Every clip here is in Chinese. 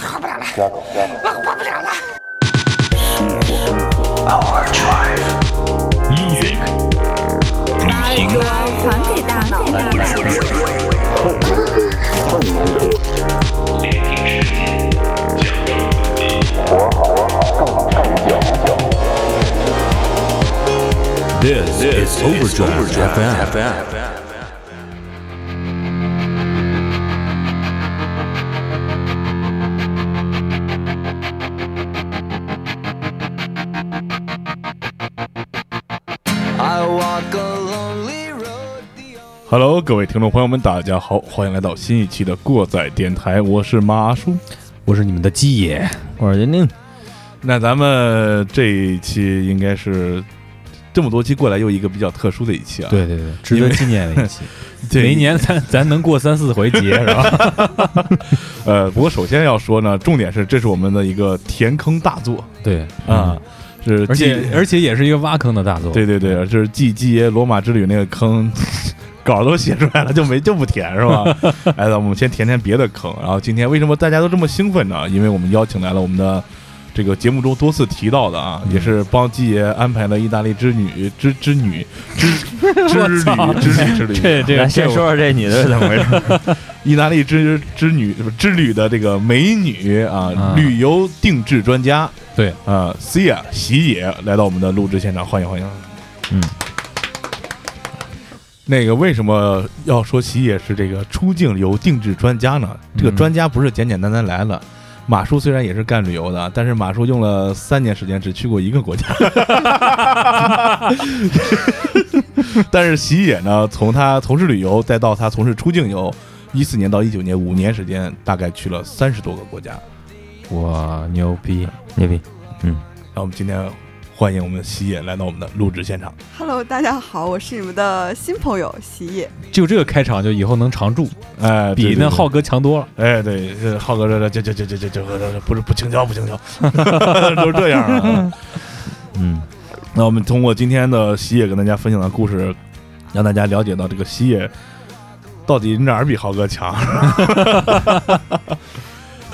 喝不了了我活不了了。Our 旅行给大脑让你舒舒服服 overdrive FM. Hello，各位听众朋友们，大家好，欢迎来到新一期的过载电台，我是马叔。我是你们的鸡爷，我是宁宁。那咱们这一期应该是这么多期过来又一个比较特殊的一期啊。对对对，值得纪念的一期。每一年咱咱能过三四回节是吧？呃，不过首先要说呢，重点是这是我们的一个填坑大作对啊，，是而且而且也是一个挖坑的大作。对对对，就是继基爷罗马之旅那个坑。稿都写出来了，就没就不填是吧？哎，那我们先填填别的坑。然后今天为什么大家都这么兴奋呢？因为我们邀请来了我们的这个节目中多次提到的啊，也是帮季爷安排了意大利之女之之女之 之旅之旅之旅，这这个先说说这女的是怎么回事？意大利之之女不之旅的这个美女啊，啊旅游定制专家对啊，Cia 喜野来到我们的录制现场，欢迎欢迎。嗯，那个为什么要说喜野是这个出境游定制专家呢？这个嗯专家不是简简单单来了。马叔虽然也是干旅游的，但是马叔用了三年时间只去过一个国家。但是喜野呢，从他从事旅游再到他从事出境游，一四年到一九年五年时间，大概去了三十多个国家。哇，牛逼！牛逼！嗯，那我们今天欢迎我们喜野来到我们的录制现场。Hello，大家好，我是你们的新朋友喜野。就这个开场，就以后能常驻，哎，比那浩哥强多了。哎，对，浩哥这这这这这这这不是不轻佻不轻佻，都是这样啊。嗯，那我们通过今天的喜野跟大家分享的故事，让大家了解到这个喜野到底哪儿比浩哥强。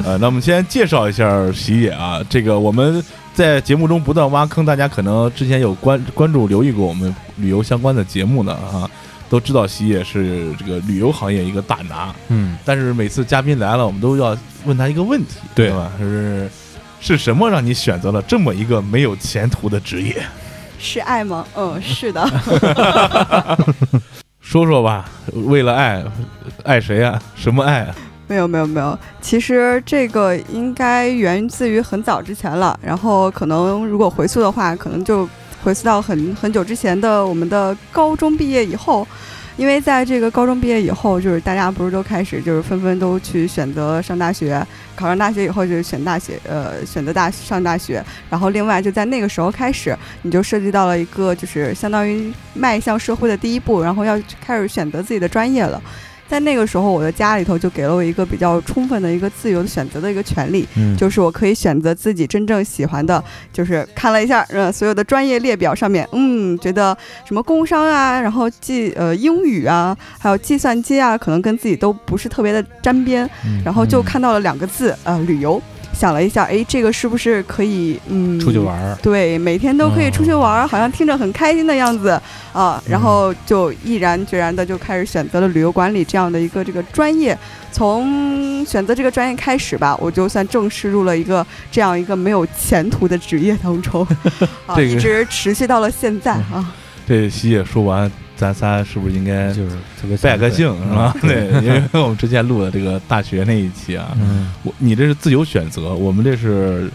呃，那我们先介绍一下喜野啊，这个我们。在节目中不断挖坑，大家可能之前有关关注留意过我们旅游相关的节目呢啊，都知道喜野是这个旅游行业一个大拿。嗯，但是每次嘉宾来了，我们都要问他一个问题，对吧？是是什么让你选择了这么一个没有前途的职业？是爱吗？嗯，是的。说说吧，为了爱，爱谁啊？什么爱啊？没有没有没有，其实这个应该源自于很早之前了。然后可能如果回溯的话，可能就回溯到很很久之前的我们的高中毕业以后。因为在这个高中毕业以后，就是大家不是都开始就是纷纷都去选择上大学，考上大学以后就是选大学，呃，选择大上大学。然后另外就在那个时候开始，你就涉及到了一个就是相当于迈向社会的第一步，然后要开始选择自己的专业了。在那个时候，我的家里头就给了我一个比较充分的一个自由的选择的一个权利，嗯。就是我可以选择自己真正喜欢的，就是看了一下，呃，所有的专业列表上面，嗯，觉得什么工商啊，然后计呃英语啊，还有计算机啊，可能跟自己都不是特别的沾边，嗯。然后就看到了两个字，呃，旅游，想了一下，哎，这个是不是可以，嗯，出去玩儿。对，每天都可以出去玩儿，好像听着很开心的样子啊，然后就毅然决然的就开始选择了旅游管理这样的一个这个专业。从选择这个专业开始吧，我就算正式入了一个这样一个没有前途的职业当中，啊，这个一直持续到了现在啊。这西野说完，咱仨是不是应该就是特别拜个姓嗯是吧？对，因为我们之前录的这个大学那一期啊，嗯，我你这是自由选择，我们这是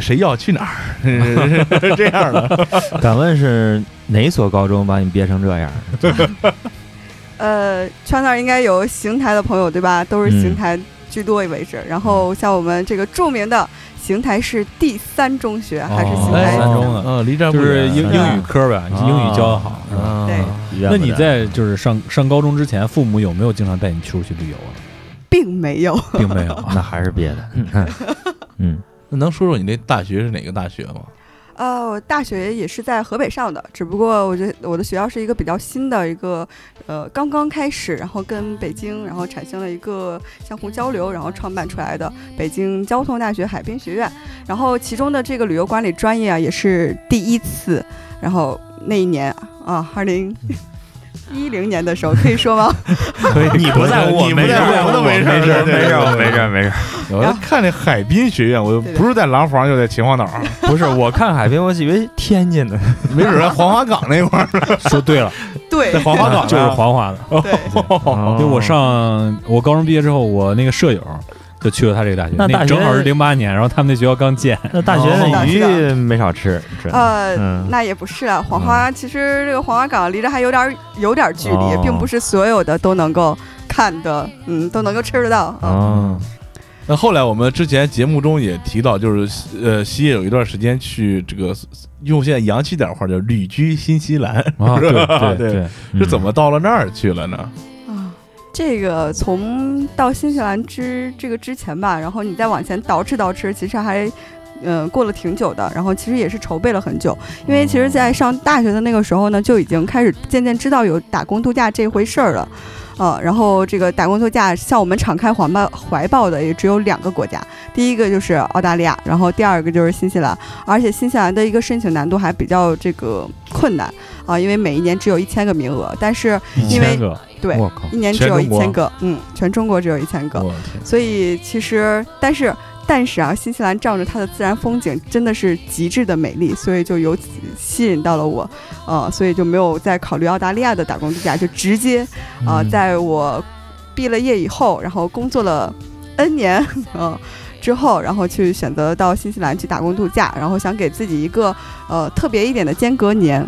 谁要去哪儿，是 这样的。敢问是哪所高中把你憋成这样？呃，圈内应该有邢台的朋友对吧？都是嗯邢台居多为止。然后像我们这个著名的邢台市第三中学，还是邢哦台三中啊，嗯，离这不就是英英语科呗，英语教的好。是吧啊对那你在就是上上高中之前，父母有没有经常带你出去旅游啊？并没有。并没有啊。那还是别的。嗯嗯，那能说说你那大学是哪个大学吗？呃，我大学也是在河北上的，只不过我觉得我的学校是一个比较新的一个，呃，刚刚开始，然后跟北京然后产生了一个相互交流，然后创办出来的北京交通大学海滨学院。然后其中的这个旅游管理专业啊，也是第一次。然后那一年啊，二零一零年的时候，可以说吗？你不在乎我你不没事在乎我都没事没事没事没事没事。我在看那海滨学院，我对对。不是在廊坊，就在秦皇岛，不是我看海滨，我以为天津的。没准在黄花岗那块儿呢，说对了，对。在黄花岗 就是黄花的。对，哦。因为我上我高中毕业之后，我那个舍友就去了他这个大学，那大学正好是零八年，然后他们那学校刚建，那大学哦的鱼没少吃，呃，嗯。那也不是啊，黄花其实这个黄花岗离着还有点儿有点儿距离，哦。并不是所有的都能够看的，嗯，都能够吃得到啊。哦，那后来我们之前节目中也提到，就是呃，西野有一段时间去这个用现在洋气点儿话叫旅居新西兰，啊，对 对对，是怎么到了那儿去了呢？啊，这个从到新西兰之这个之前吧，然后你再往前倒饬倒饬，其实还。嗯，过了挺久的，然后其实也是筹备了很久，因为其实，在上大学的那个时候呢，就已经开始渐渐知道有打工度假这回事儿了，呃，然后这个打工度假向我们敞开怀抱怀抱的也只有两个国家，第一个就是澳大利亚，然后第二个就是新西兰，而且新西兰的一个申请难度还比较这个困难。啊、因为每一年只有一千个名额，但是因为，对，一年只有一千个，嗯，全中国只有一千个，所以其实，但是但是啊，新西兰仗着它的自然风景真的是极致的美丽，所以就由此吸引到了我，呃，所以就没有再考虑澳大利亚的打工度假，就直接呃，嗯在我毕了业以后，然后工作了 N 年，嗯、之后，然后去选择到新西兰去打工度假，然后想给自己一个呃特别一点的间隔年。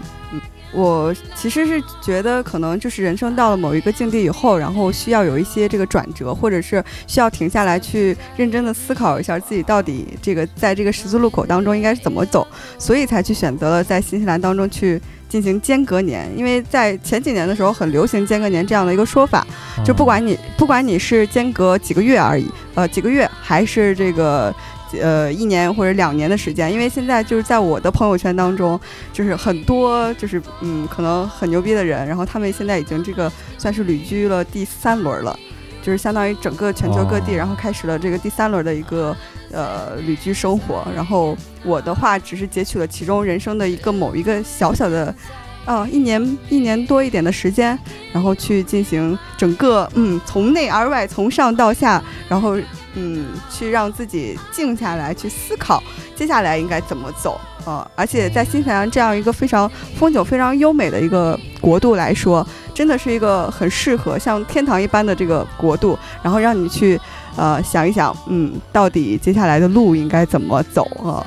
嗯，我其实是觉得可能就是人生到了某一个境地以后，然后需要有一些这个转折，或者是需要停下来去认真的思考一下自己到底这个在这个十字路口当中应该是怎么走，所以才去选择了在新西兰当中去。进行间隔年，因为在前几年的时候很流行间隔年这样的一个说法，就不管你不管你是间隔几个月而已，呃，几个月还是这个呃一年或者两年的时间，因为现在就是在我的朋友圈当中，就是很多就是嗯可能很牛逼的人，然后他们现在已经这个算是旅居了第三轮了。就是相当于整个全球各地，哦然后开始了这个第三轮的一个呃旅居生活。然后我的话只是截取了其中人生的一个某一个小小的，啊，一年一年多一点的时间，然后去进行整个嗯从内而外，从上到下，然后嗯去让自己静下来，去思考接下来应该怎么走。啊，而且在新西兰这样一个非常风景非常优美的一个国度来说，真的是一个很适合像天堂一般的这个国度，然后让你去呃想一想，嗯，到底接下来的路应该怎么走啊？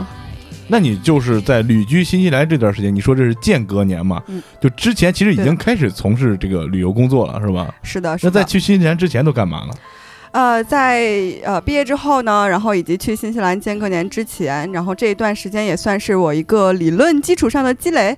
那你就是在旅居新西兰这段时间，你说这是间隔年嘛？嗯就之前其实已经开始从事这个旅游工作了，是吧？是的，是的。那在去新西兰之前都干嘛了？呃，在呃毕业之后呢，然后以及去新西兰间隔年之前，然后这一段时间也算是我一个理论基础上的积累。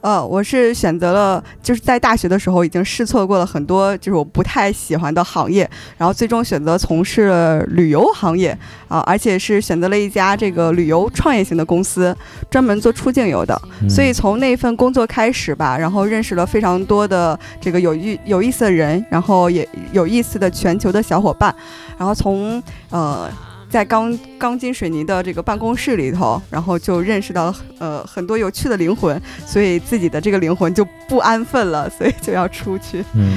呃，我是选择了，就是在大学的时候已经试错过了很多，就是我不太喜欢的行业，然后最终选择从事了旅游行业啊、而且是选择了一家这个旅游创业型的公司，专门做出境游的。嗯所以从那份工作开始吧，然后认识了非常多的这个有意有意思的人，然后也有意思的全球的小伙伴，然后从呃。在钢钢筋水泥的这个办公室里头，然后就认识到了呃很多有趣的灵魂，所以自己的这个灵魂就不安分了，所以就要出去。嗯，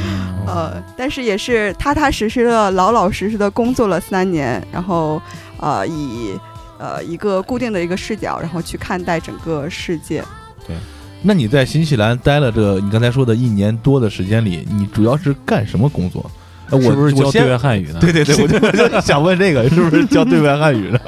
呃，但是也是踏踏实实的、老老实实的工作了三年，然后呃以呃一个固定的一个视角，然后去看待整个世界。对那你在新西兰待了这你刚才说的一年多的时间里，你主要是干什么工作？是不是教对外汉语呢？对对对，我就我就想问这个是不是教对外汉语呢？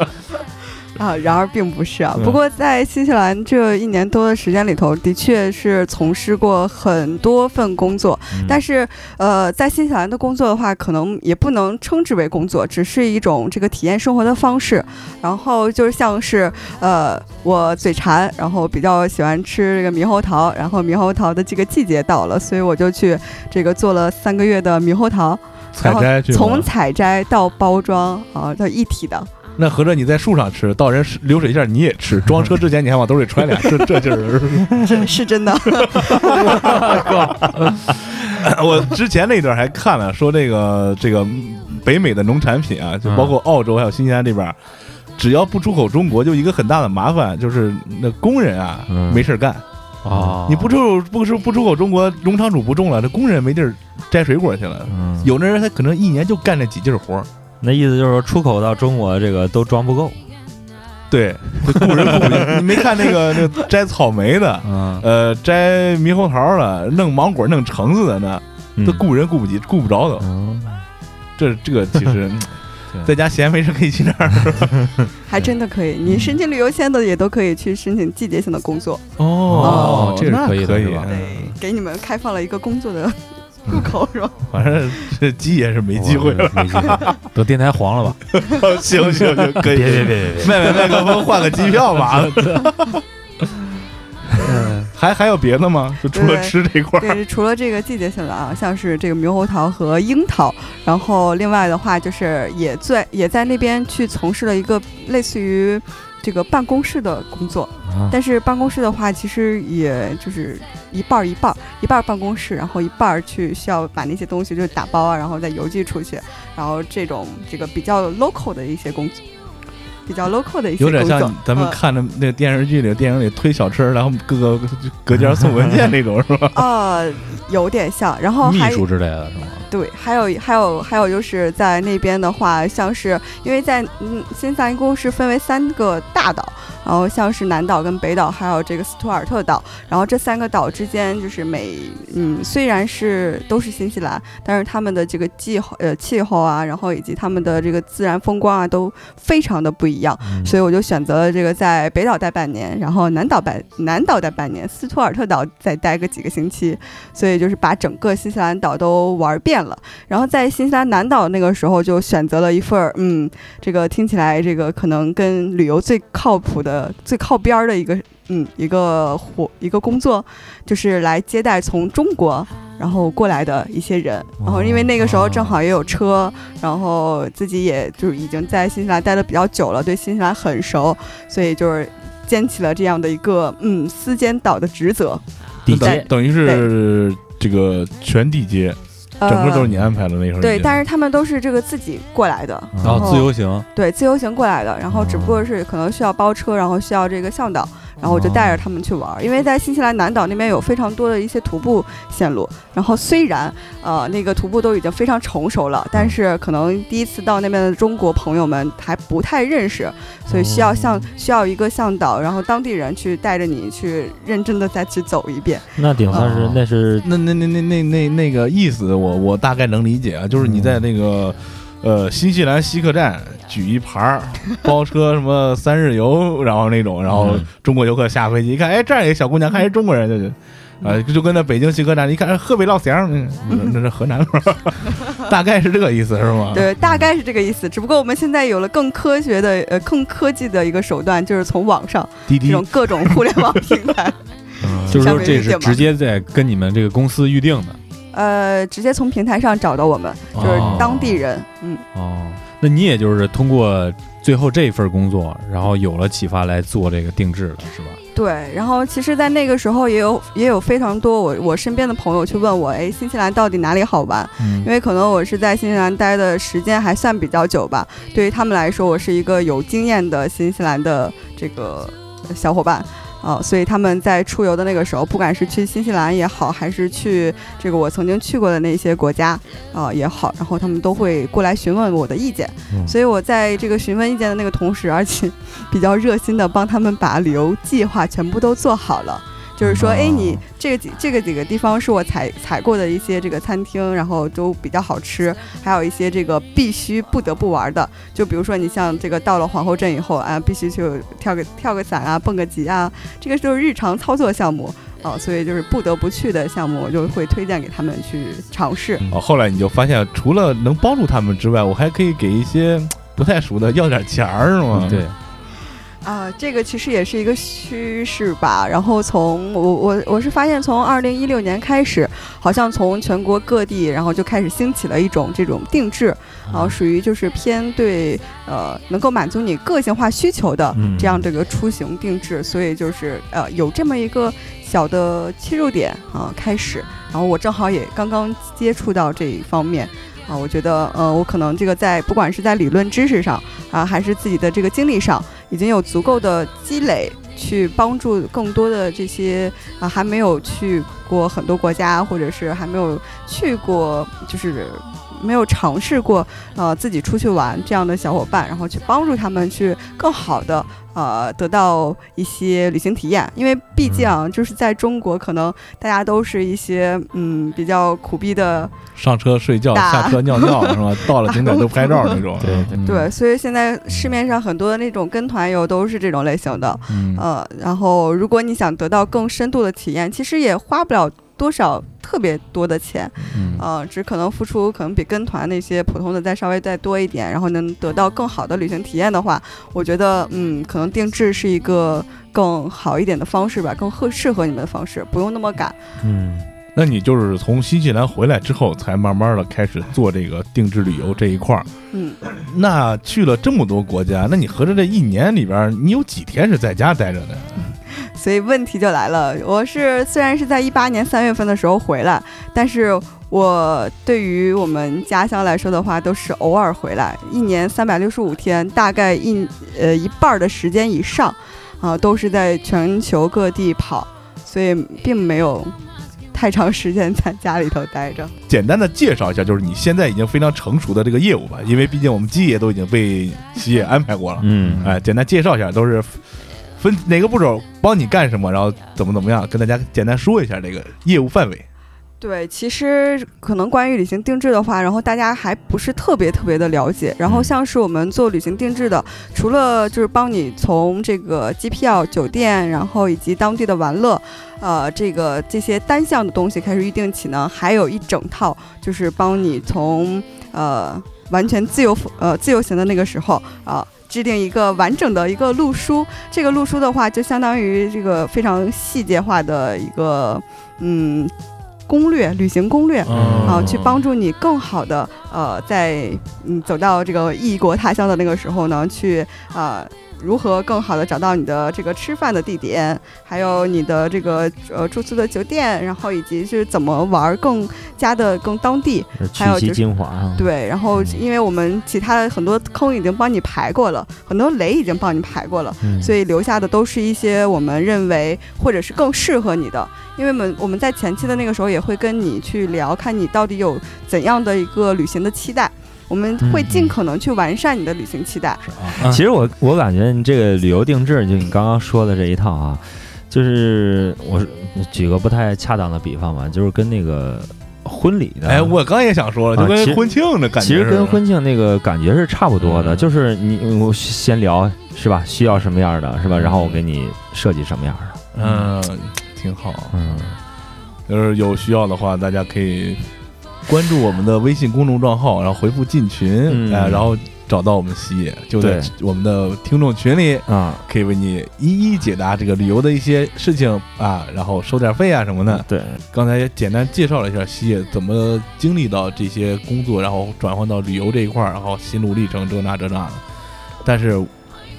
啊，然而并不是啊。嗯不过在新西兰这一年多的时间里头，的确是从事过很多份工作。嗯但是，呃，在新西兰的工作的话，可能也不能称之为工作，只是一种这个体验生活的方式。然后就像是，呃，我嘴馋，然后比较喜欢吃这个猕猴桃，然后猕猴桃的这个季节到了，所以我就去这个做了三个月的猕猴桃，采摘去从采摘到包装啊，到一体的。那合着你在树上吃，到人流水线你也吃，装车之前你还往兜里揣俩，这这劲儿。是是真的。我之前那段还看了，说这个这个北美的农产品啊，就包括澳洲还有新西兰这边，只要不出口中国，就一个很大的麻烦，就是那工人啊嗯没事儿干。啊，你不出不出不出口中国，农场主不种了，这工人没地儿摘水果去了。嗯，有的人他可能一年就干这几劲儿活儿。那意思就是说出口到中国这个都装不够。对，这雇人雇不进。你没看那个 那个摘草莓的，嗯，呃，摘猕猴桃的，弄芒果、弄橙子的呢，嗯都雇人雇不及，雇不着都。嗯这这个其实在家闲没事可以去那儿。还真的可以，你申请旅游签的也都可以去申请季节性的工作，哦这是可以的可以给你们开放了一个工作的入口，是吧？反正这鸡也是没机会了。没机会，等电台黄了吧？行行行，可以。别别别别别，卖卖麦克风，换个机票吧。还还有别的吗？就除了吃这块儿，对，除了这个季节性的啊，像是这个猕猴桃和樱桃，然后另外的话就是也在也在那边去从事了一个类似于这个办公室的工作，啊。但是办公室的话，其实也就是一半儿一半儿，一半儿办公室，然后一半儿去需要把那些东西就是打包啊，然后再邮寄出去，然后这种这个比较 local 的一些工作，比较 local 的一些有点像咱们呃看的那个电视剧里、电影里推小车，然后各个隔间送文件 那种，是吧？啊，有点像，然后秘书之类的是吗？对，还有还有还有就是在那边的话，像是因为在嗯新西兰一共是分为三个大岛，然后像是南岛跟北岛，还有这个斯图尔特岛，然后这三个岛之间就是每嗯虽然是都是新西兰，但是他们的这个气候呃气候啊，然后以及他们的这个自然风光啊都非常的不一样，嗯所以我就选择了这个在北岛待半年，然后南岛待南岛待半年，斯图尔特岛再待个几个星期，所以就是把整个新西兰岛都玩遍了。然后在新西兰南岛那个时候就选择了一份儿，嗯，这个听起来这个可能跟旅游最靠谱的、最靠边儿的一个，嗯，一个活一个工作，就是来接待从中国。然后过来的一些人，然后因为那个时候正好也有车，然后自己也就是已经在新西兰待的比较久了，对新西兰很熟，所以就是肩起了这样的一个嗯私监岛的职责。地等接等于是这个全地接，整个都是你安排的那时候。呃对，但是他们都是这个自己过来的，然后自由行，对自由行过来的，然后只不过是可能需要包车，然后需要这个向导，然后我就带着他们去玩儿。因为在新西兰南岛那边有非常多的一些徒步线路，然后虽然呃那个徒步都已经非常成熟了，但是可能第一次到那边的中国朋友们还不太认识，所以需要向需要一个向导，然后当地人去带着你去认真的再去走一遍。那顶算是哦那是那那那那那那那个意思我，我大概能理解啊，就是你在那个。呃，新西兰西客站举一牌儿，包车什么三日游，然后那种，然后嗯中国游客下飞机一看，哎，这儿有一个小姑娘，看是中国人，就就，啊，就跟那北京西客站一看，哎河北老乡，嗯那是河南是吧？大概是这个意思是吗？对，大概是这个意思。只不过我们现在有了更科学的呃更科技的一个手段，就是从网上滴滴这种各种互联网平台。就是说这是直接在跟你们这个公司预定的呃，直接从平台上找到我们，就是当地人，嗯，哦。那你也就是通过最后这份工作，然后有了启发来做这个定制的是吧？对。然后其实，在那个时候也有也有非常多我我身边的朋友去问我，哎，新西兰到底哪里好玩？嗯因为可能我是在新西兰待的时间还算比较久吧，对于他们来说，我是一个有经验的新西兰的这个小伙伴。啊、所以他们在出游的那个时候，不管是去新西兰也好，还是去这个我曾经去过的那些国家啊、也好，然后他们都会过来询问我的意见。嗯所以我在这个询问意见的那个同时，而且 比较热心的帮他们把旅游计划全部都做好了。就是说，哎，你这个几这个几个地方是我踩踩过的一些这个餐厅，然后都比较好吃，还有一些这个必须不得不玩的，就比如说你像这个到了皇后镇以后啊，必须去跳个跳个伞啊，蹦个极啊，这个就是日常操作项目啊，所以就是不得不去的项目，我就会推荐给他们去尝试。哦，后来你就发现，除了能帮助他们之外，我还可以给一些不太熟的要点钱儿，是吗？对，啊，这个其实也是一个趋势吧。然后从我我我是发现，从二零一六年开始，好像从全国各地，然后就开始兴起了一种这种定制，然后属于就是偏对呃能够满足你个性化需求的嗯这样的一个出行定制。所以就是呃有这么一个小的切入点啊、开始。然后我正好也刚刚接触到这一方面。啊，我觉得，呃，我可能这个在不管是在理论知识上啊，还是自己的这个经历上，已经有足够的积累，去帮助更多的这些啊还没有去过很多国家，或者是还没有去过，就是没有尝试过呃自己出去玩这样的小伙伴，然后去帮助他们去更好的呃得到一些旅行体验。因为毕竟啊，就是在中国，可能大家都是一些嗯比较苦逼的上车睡觉，下车尿尿是吧？到了景点都拍照那种。对嗯对，所以现在市面上很多的那种跟团游都是这种类型的。嗯呃，然后如果你想得到更深度的体验，其实也花不了多少特别多的钱，嗯呃，只可能付出可能比跟团那些普通的再稍微再多一点，然后能得到更好的旅行体验的话，我觉得嗯，可能定制是一个更好一点的方式吧，更合适合你们的方式，不用那么赶。嗯，那你就是从新西兰回来之后，才慢慢的开始做这个定制旅游这一块儿。嗯，那去了这么多国家，那你合着这一年里边，你有几天是在家待着的？所以问题就来了，我是虽然是在一八年三月份的时候回来，但是我对于我们家乡来说的话，都是偶尔回来，一年三百六十五天，大概一呃一半儿的时间以上，啊、都是在全球各地跑，所以并没有太长时间在家里头待着。简单的介绍一下，就是你现在已经非常成熟的这个业务吧，因为毕竟我们基爷都已经被西野安排过了。嗯，哎，简单介绍一下，都是分哪个步骤帮你干什么，然后怎么怎么样，跟大家简单说一下这个业务范围。对，其实可能关于旅行定制的话，然后大家还不是特别特别的了解。然后像是我们做旅行定制的，除了就是帮你从这个机票、酒店，然后以及当地的玩乐，呃，这个这些单项的东西开始预定起呢，还有一整套就是帮你从呃完全自由呃自由行的那个时候啊。制定一个完整的一个路书，这个路书的话，就相当于这个非常细节化的一个嗯攻略，旅行攻略。嗯啊，去帮助你更好的呃，在嗯走到这个异国他乡的那个时候呢，去呃如何更好的找到你的这个吃饭的地点，还有你的这个呃住宿的酒店，然后以及是怎么玩儿更加的更当地。去还有就是其精华啊。对，然后因为我们其他的很多坑已经帮你排过了，很多雷已经帮你排过了，嗯，所以留下的都是一些我们认为或者是更适合你的。因为我们我们在前期的那个时候也会跟你去聊，看你到底有怎样的一个旅行的期待，我们会尽可能去完善你的旅行期待。啊。其实我我感觉你这个旅游定制，就你刚刚说的这一套啊，就是我是举个不太恰当的比方吧，就是跟那个婚礼的，哎，我刚也想说了，就啊其实跟婚庆的感觉其实跟婚庆那个感觉是差不多的，嗯。就是你我先聊是吧，需要什么样的是吧，然后我给你设计什么样的，嗯，挺好。嗯，就是有需要的话，大家可以关注我们的微信公众账号，然后回复进群，嗯哎，然后找到我们西野，就在我们的听众群里，啊，可以为你一一解答这个旅游的一些事情啊，然后收点费啊什么的。对，刚才也简单介绍了一下西野怎么经历到这些工作，然后转换到旅游这一块儿，然后心路历程这那这那的。但是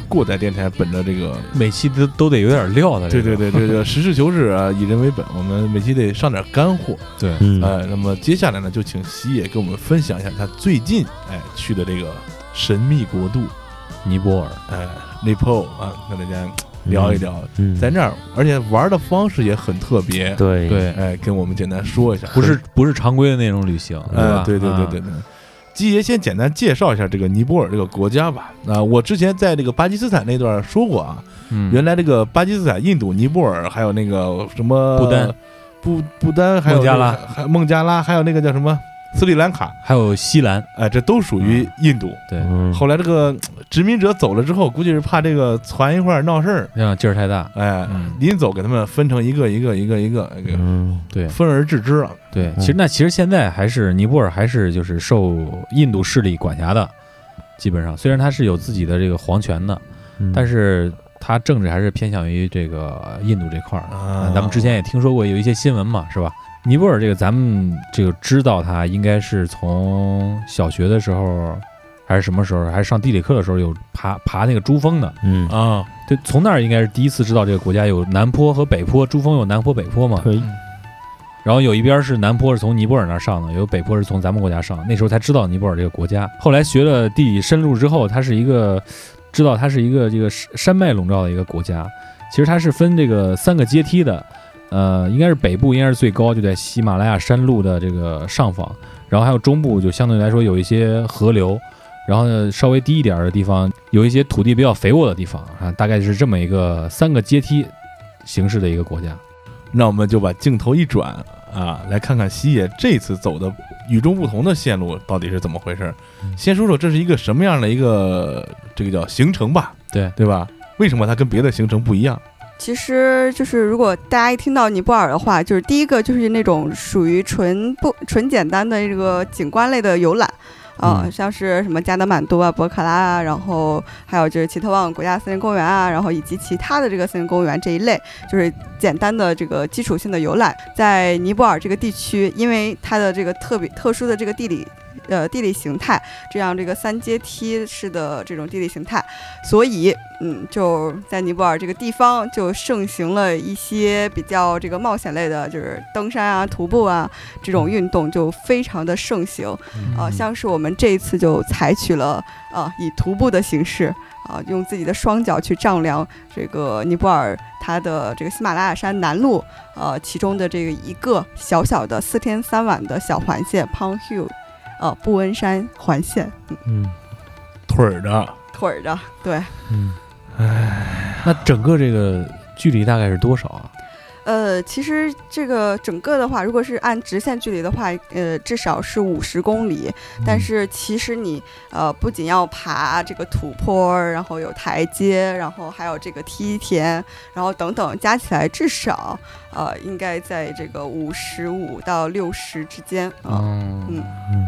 过载电台本着这个每期都都得有点料的，对这个对对对对，实事求是啊，以人为本，我们每期得上点干货。对，嗯，呃，那么接下来呢，就请喜野跟我们分享一下他最近哎去的这个神秘国度，尼泊尔，哎，Nepal 啊，跟大家聊一聊，嗯，在那儿，而且玩的方式也很特别。，对对，哎，跟我们简单说一下，不是不是常规的那种旅行，是吧呃，对对对对对。基爷先简单介绍一下这个尼泊尔这个国家吧。啊、我之前在这个巴基斯坦那段说过啊，嗯，原来这个巴基斯坦、印度、尼泊尔，还有那个什么不丹、不不丹，还有孟加拉。还孟加拉，还有那个叫什么斯里兰卡，还有西兰，哎，这都属于印度。对，嗯，后来这个殖民者走了之后，估计是怕这个攒一块儿闹事儿，让劲儿太大，哎，嗯。临走给他们分成一个一个一个一个嗯，对。分而治之了。对，其实那其实现在还是尼泊尔还是就是受印度势力管辖的，基本上。虽然它是有自己的这个皇权的，嗯。但是他政治还是偏向于这个印度这块儿。的。啊。咱们之前也听说过有一些新闻嘛，是吧？尼泊尔这个咱们这个知道它应该是从小学的时候，还是什么时候，还是上地理课的时候有爬爬那个珠峰的。嗯，啊，对，从那儿应该是第一次知道这个国家有南坡和北坡，珠峰有南坡北坡嘛。可以，然后有一边是南坡是从尼泊尔那儿上的，有北坡是从咱们国家上的。那时候才知道尼泊尔这个国家。后来学了地理深入之后，它是一个知道它是一个这个山山脉笼罩的一个国家。其实它是分这个三个阶梯的，呃，应该是北部应该是最高，就在喜马拉雅山路的这个上方，然后还有中部就相对来说有一些河流，然后呢稍微低一点的地方有一些土地比较肥沃的地方啊，大概是这么一个三个阶梯形式的一个国家。那我们就把镜头一转啊，来看看西野这次走的与众不同的线路到底是怎么回事。先说说这是一个什么样的一个这个叫行程吧，对对吧？为什么它跟别的行程不一样？其实就是，如果大家一听到尼泊尔的话，就是第一个就是那种属于纯不纯简单的这个景观类的游览，啊、嗯像是什么加德满都啊、博卡拉啊，然后还有就是奇特旺国家森林公园啊，然后以及其他的这个森林公园这一类，就是简单的这个基础性的游览。在尼泊尔这个地区，因为它的这个特别特殊的这个地理。呃，地理形态这样这个三阶梯式的这种地理形态，所以嗯，就在尼泊尔这个地方就盛行了一些比较这个冒险类的，就是登山啊、徒步啊这种运动就非常的盛行。呃，像是我们这一次就采取了啊以徒步的形式啊，用自己的双脚去丈量这个尼泊尔它的这个喜马拉雅山南麓呃其中的这个一个小小的四天三晚的小环线 Pong Hill，呃布恩山环线，嗯，嗯，腿儿的，腿儿的，对，嗯，哎那整个这个距离大概是多少啊？呃，其实这个整个的话，如果是按直线距离的话，呃，至少是五十公里。但是其实你呃，不仅要爬这个土坡，然后有台阶，然后还有这个梯田，然后等等，加起来至少呃，应该在这个五十五到六十之间啊。嗯嗯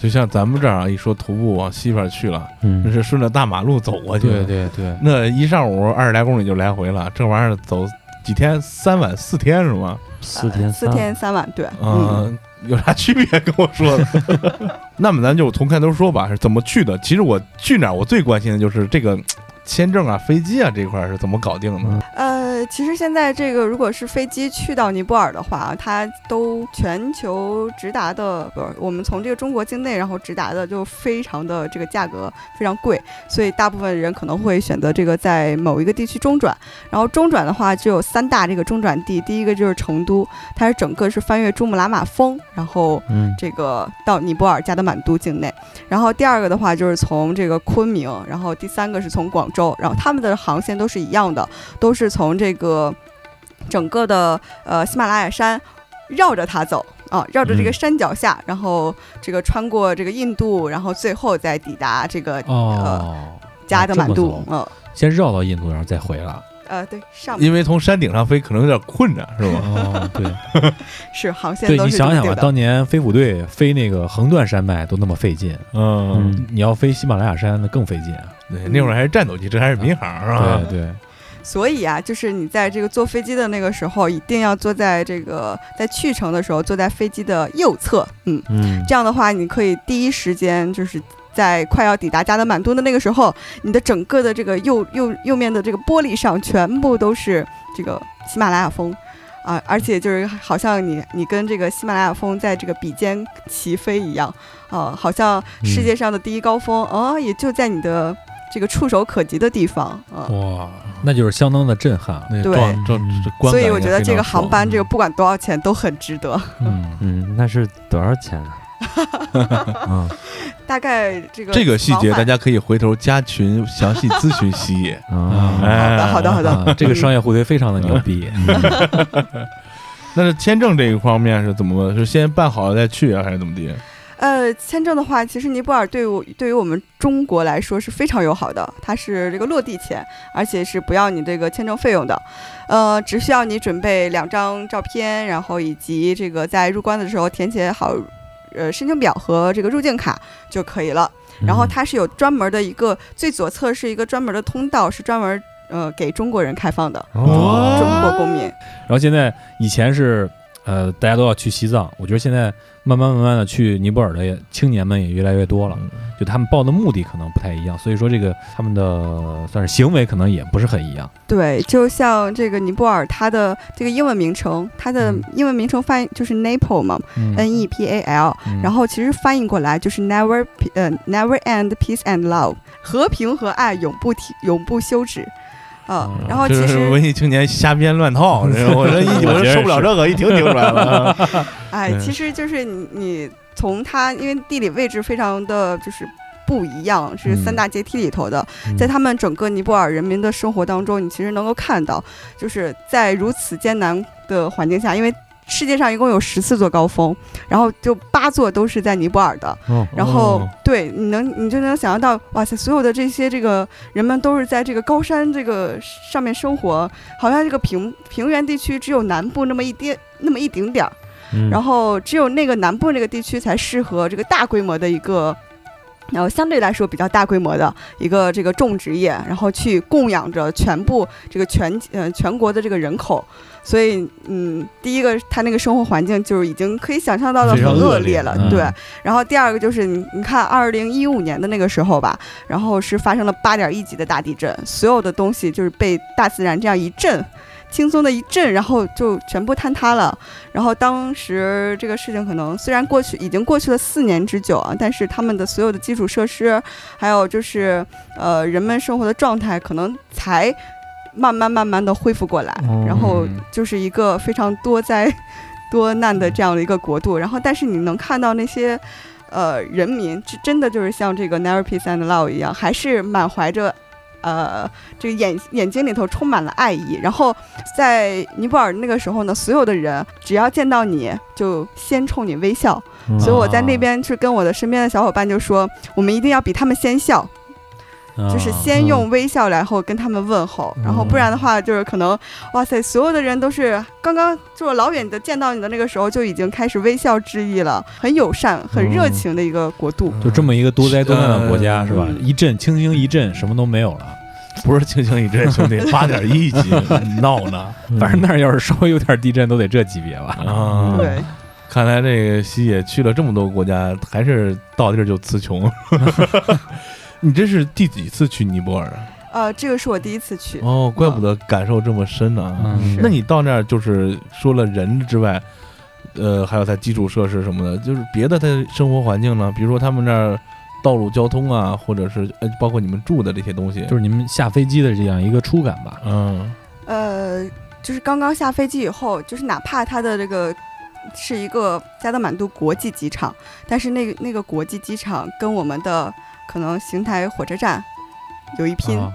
就像咱们这儿啊，一说徒步往西边去了，那嗯，是顺着大马路走过去的。对对对，那一上午二十来公里就来回了，这玩意儿走几天？三晚四天是吗？四天四天三晚，对，嗯，嗯，有啥区别？跟我说的。那么咱就从开头说吧，是怎么去的？其实我去哪儿，我最关心的就是这个签证啊、飞机啊这块儿是怎么搞定的。呃，其实现在这个如果是飞机去到尼泊尔的话，它都全球直达的，不是我们从这个中国境内然后直达的，就非常的这个价格非常贵，所以大部分人可能会选择这个在某一个地区中转。然后中转的话，就有三大这个中转地，第一个就是成都，它是整个是翻越珠穆朗玛峰，然后嗯这个到尼泊尔加德满都境内。然后第二个的话就是从这个昆明，然后第三个是从广州，然后他们的航线都是一样的，都是从这个整个的呃喜马拉雅山绕着它走。啊，绕着这个嗯山脚下，然后这个穿过这个印度，然后最后再抵达这个、哦，加德满都。嗯先绕到印度，然后再回来。呃，对，上面因为从山顶上飞可能有点困难，是吧？哦，对，是航线对都你想想吧。当年飞虎队飞那个横断山脉都那么费劲，嗯，嗯你要飞喜马拉雅山那更费劲啊。对，那会儿还是战斗机，这还是民航啊？对对，所以啊，就是你在这个坐飞机的那个时候，一定要坐在这个在去程的时候坐在飞机的右侧，嗯，嗯这样的话，你可以第一时间就是在快要抵达加德满都的那个时候，你的整个的这个右右右面的这个玻璃上全部都是这个喜马拉雅峰。啊，而且就是好像你你跟这个喜马拉雅峰在这个比肩齐飞一样，啊，好像世界上的第一高峰，啊，也就在你的这个触手可及的地方，啊，哇，那就是相当的震撼。对所以我觉得这个航班，这个不管多少钱都很值得。嗯，嗯，那是多少钱啊？嗯大概这个这个细节大家可以回头加群详细咨询西野。啊，哎，好的好的啊这个商业互推非常的牛逼。那是签证这一方面是怎么？是先办好了再去啊，还是怎么地？呃，签证的话，其实尼泊尔对我对于我们中国来说是非常友好的，它是这个落地签，而且是不要你这个签证费用的，呃，只需要你准备两张照片，然后以及这个在入关的时候填写好，呃，申请表和这个入境卡就可以了。然后它是有专门的一个最左侧是一个专门的通道，是专门呃给中国人开放的，哦中国公民。然后现在以前是呃大家都要去西藏，我觉得现在慢慢慢慢的去尼泊尔的青年们也越来越多了，就他们报的目的可能不太一样，所以说这个他们的算是行为可能也不是很一样。对，就像这个尼泊尔，它的这个英文名称，它的嗯英文名称翻译就是 Nepal 嘛、嗯 n E P A L，、嗯然后其实翻译过来就是 Never 呃 Never End Peace and Love，和平和爱永不停永不休止。啊、嗯然后其实文艺青年瞎编乱套，这我这一我这受不了这个，一听听出来了。哎，嗯其实就是你你从它，因为地理位置非常的就是不一样，是嗯。三大阶梯里头的，嗯。在他们整个尼泊尔人民的生活当中，你其实能够看到，就是在如此艰难的环境下，因为世界上一共有十四座高峰，然后就八座都是在尼泊尔的，哦。然后、哦对，你能你就能想象到，哇塞，所有的这些这个人们都是在这个高山这个上面生活，好像这个平平原地区只有南部那么一点那么一丁点儿。嗯。然后只有那个南部那个地区才适合这个大规模的一个，然后相对来说比较大规模的一个这个种植业，然后去供养着全部这个全呃全国的这个人口，所以嗯，第一个他那个生活环境就是已经可以想象到的很恶劣了，嗯对。然后第二个就是你你看二零一五年的那个时候吧，然后是发生了八点一级的大地震，所有的东西就是被大自然这样一震。轻松的一震，然后就全部坍塌了。然后当时这个事情可能虽然过去已经过去了四年之久啊，但是他们的所有的基础设施，还有就是呃人们生活的状态，可能才慢慢慢慢的恢复过来。哦然后嗯就是一个非常多灾多难的这样的一个国度。然后但是你能看到那些。呃，人民这真的就是像这个 Never Peace and Love 一样，还是满怀着，呃，这个眼眼睛里头充满了爱意。然后在尼泊尔那个时候呢，所有的人只要见到你就先冲你微笑。嗯所以我在那边去跟我的身边的小伙伴就说，我们一定要比他们先笑，啊就是先用微笑然后跟他们问候，然后不然的话就是可能，哇塞，所有的人都是刚刚就是老远的见到你的那个时候就已经开始微笑致意了，很友善、很热情的一个国度。就这么一个多灾多难的国家嗯是吧？一阵轻轻一阵，什么都没有了。不是轻轻一震，兄弟，八点 一级，闹呢反正那儿要是稍微有点地震，都得这级别吧？啊！对，看来这个西野去了这么多国家，还是到地儿就词穷。你这是第几次去尼泊尔啊？呃，这个是我第一次去。哦，怪不得感受这么深呢、嗯那你到那儿就是说了人之外，呃，还有它基础设施什么的，就是别的它生活环境呢？比如说他们那儿道路交通啊，或者是呃，包括你们住的这些东西，就是你们下飞机的这样一个触感吧。嗯呃，就是刚刚下飞机以后，就是哪怕它的这个是一个加德满都国际机场，但是那个那个国际机场跟我们的可能邢台火车站有一拼，啊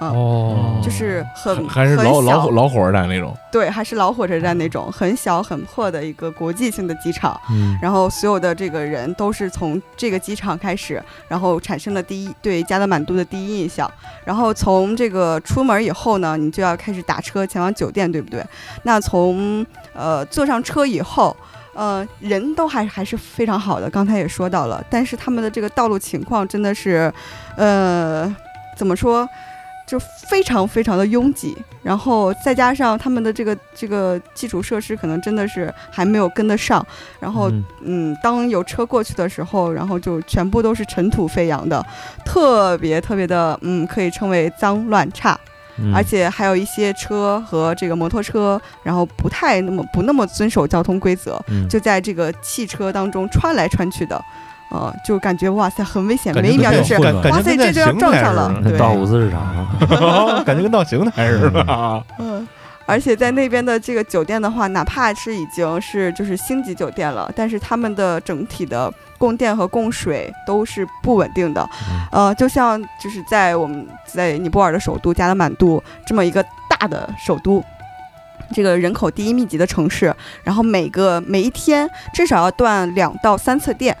啊哦，就是很还是很老老老火车站那种，对，还是老火车站那种很小很破的一个国际性的机场。嗯然后所有的这个人都是从这个机场开始，然后产生了第一对加德满都的第一印象。然后从这个出门以后呢，你就要开始打车前往酒店，对不对？那从呃坐上车以后。呃，人都还还是非常好的，刚才也说到了，但是他们的这个道路情况真的是，呃，怎么说，就非常非常的拥挤，然后再加上他们的这个这个基础设施可能真的是还没有跟得上，然后嗯。嗯，当有车过去的时候，然后就全部都是尘土飞扬的，特别特别的，嗯，可以称为脏乱差，嗯。而且还有一些车和这个摩托车，然后不太那么不那么遵守交通规则，嗯。就在这个汽车当中穿来穿去的，呃，就感觉哇塞很危险，每一秒就是哇塞这就要撞上了。对。到五四市场。啊，感觉跟闹邢台似的。嗯，而且在那边的这个酒店的话，哪怕是已经是就是星级酒店了，但是他们的整体的供电和供水都是不稳定的。呃，就像就是在我们在尼泊尔的首都加德满都这么一个大的首都。这个人口第一密集的城市，然后每个每一天至少要断两到三次电，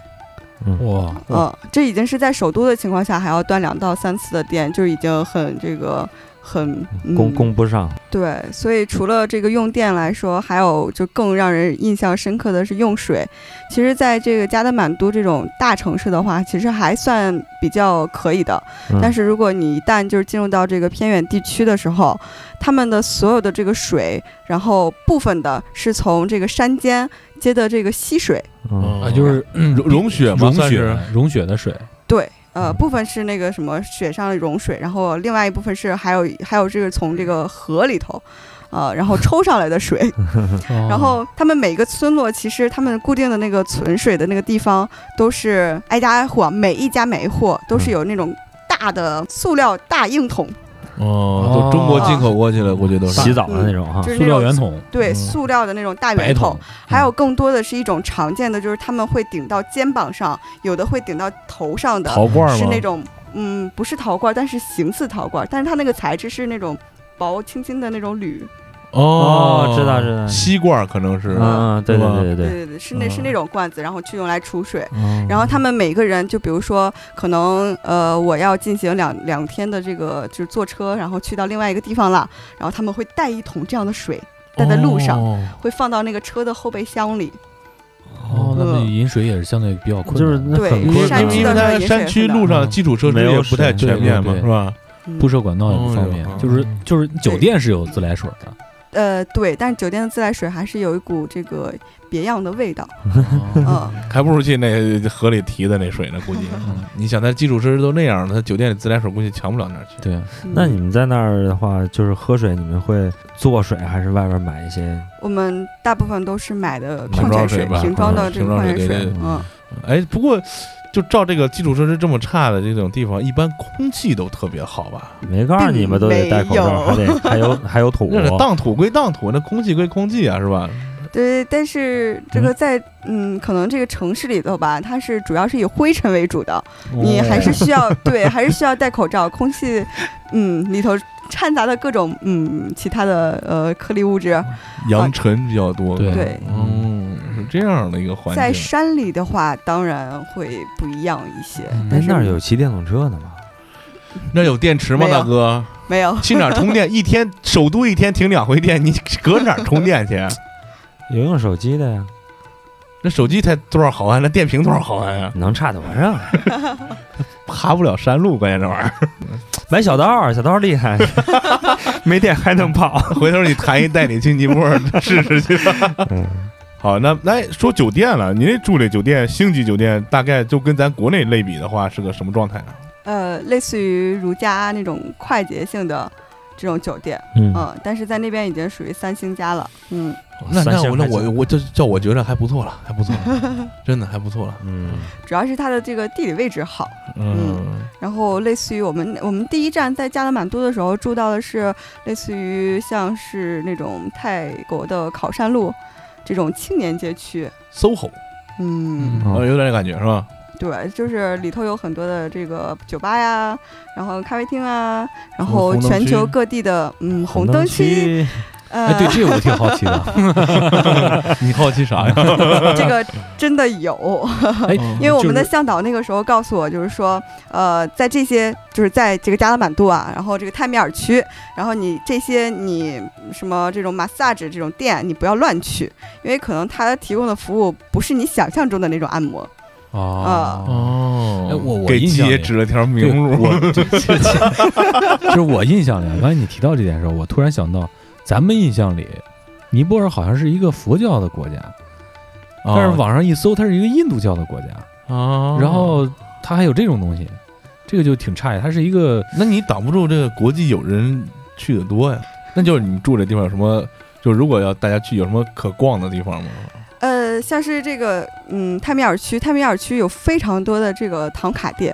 哇，呃，这已经是在首都的情况下还要断两到三次的电，就已经很这个很嗯供供不上。对，所以除了这个用电来说，还有就更让人印象深刻的是用水。其实，在这个加德满都这种大城市的话，其实还算比较可以的。嗯但是如果你一旦就是进入到这个偏远地区的时候，他们的所有的这个水，然后部分的是从这个山间接的这个溪水，嗯啊，就是嗯融融雪嘛，融雪算是融雪的水，对。呃，嗯部分是那个什么雪上的融水，然后另外一部分是还有还有这个从这个河里头，呃，然后抽上来的水。然然后他们每个村落其实他们固定的那个存水的那个地方都是挨家挨户啊，每一家每一户都是有那种大的塑料大硬桶，哦，都中国进口过去了，估计都是。洗澡的那种哈就，是塑料圆筒，对，嗯。塑料的那种大圆桶桶，，还有更多的是一种常见的，就是他们会顶到肩膀上，有的会顶到头上的，陶罐吗？是那种嗯，不是陶罐，但是形似陶罐，但是它那个材质是那种薄轻轻的那种铝，哦，知道知道。吸罐可能是，嗯，对对对对对对，是那是嗯那种罐子，然后去用来储水。嗯。然后他们每个人，就比如说，可能呃，我要进行两两天的这个就是坐车，然后去到另外一个地方了，然后他们会带一桶这样的水，带在路上，哦会放到那个车的后备箱里。哦，那么饮水也是相对比较困难，就是那对很困因为山难因为它山区路上的基础设施也不太全面嘛，是吧？嗯铺设管道也不方便哦，就是就是酒店是有自来水的，呃，对，但是酒店的自来水还是有一股这个别样的味道。哦嗯，还不如去那河里提的那水呢，估计。嗯你想，它基础设施都那样了，它酒店里自来水估计强不了哪儿去。对，嗯那你们在那儿的话，就是喝水，你们会做水还是外边买一些？我们大部分都是买的矿泉水，装水吧瓶装的嗯这个矿泉水。嗯，哎，不过就照这个基础设施这么差的这种地方，一般空气都特别好吧？没告诉你们都得戴口罩，还得还有 还有土。那是当土归当土，那空气归空气啊，是吧？对，但是这个在嗯，可能这个城市里头吧，它是主要是以灰尘为主的，你还是需要对，还是需要戴口罩，空气嗯里头掺杂的各种嗯其他的呃颗粒物质。扬尘比较多。对对，嗯，是这样的一个环境在。山里的话，当然会不一样一些，嗯但是那儿有骑电动车的吗？那有电池吗，大哥？没有 去哪儿充电？一天首都一天停两回电，你搁哪儿充电去？有用手机的呀，那手机才多少毫安？那电瓶多少毫安呀？能差多上？爬不了山路，关键这玩意儿。买小道儿，小道厉害，没电还能跑。回头你谈一带你去尼泊尔试试去吧。嗯，好，那来说酒店了，您住这酒店星级酒店，大概就跟咱国内类比的话，是个什么状态呢？呃，类似于如家那种快捷性的这种酒店，嗯。嗯，但是在那边已经属于三星家了，嗯，那那我那我我这叫我觉得还不错了，还不错了，真的还不错了。嗯，主要是它的这个地理位置好，嗯，然后类似于我们我们第一站在加德满都的时候住到的是类似于像是那种泰国的考山路这种青年街区，，SOHO，嗯，哦呃有点那感觉是吧？对，就是里头有很多的这个酒吧呀，然后咖啡厅啊，然后全球各地的嗯红灯灯区，呃，哎，对，这个我挺好奇的，你好奇啥呀？这个真的有，哎，因为我们的向导那个时候告诉我，就是说，呃，在这些就是在这个加德满都啊，然后这个泰米尔区，然后你这些你什么这种 massage 这种店，你不要乱去，因为可能他提供的服务不是你想象中的那种按摩。哦，哦哎我我给象里指了条明路。我就就是我印象里，刚才你提到这点时候，我突然想到，咱们印象里，尼泊尔好像是一个佛教的国家，但是网上一搜，它是一个印度教的国家，啊，然后它还有这种东西，这个就挺诧异，它是一个那你挡不住这个国际友人去的多呀。那就是你住这地方有什么？就如果要大家去，有什么可逛的地方吗？呃，像是这个嗯泰米尔区，泰米尔区有非常多的这个唐卡店。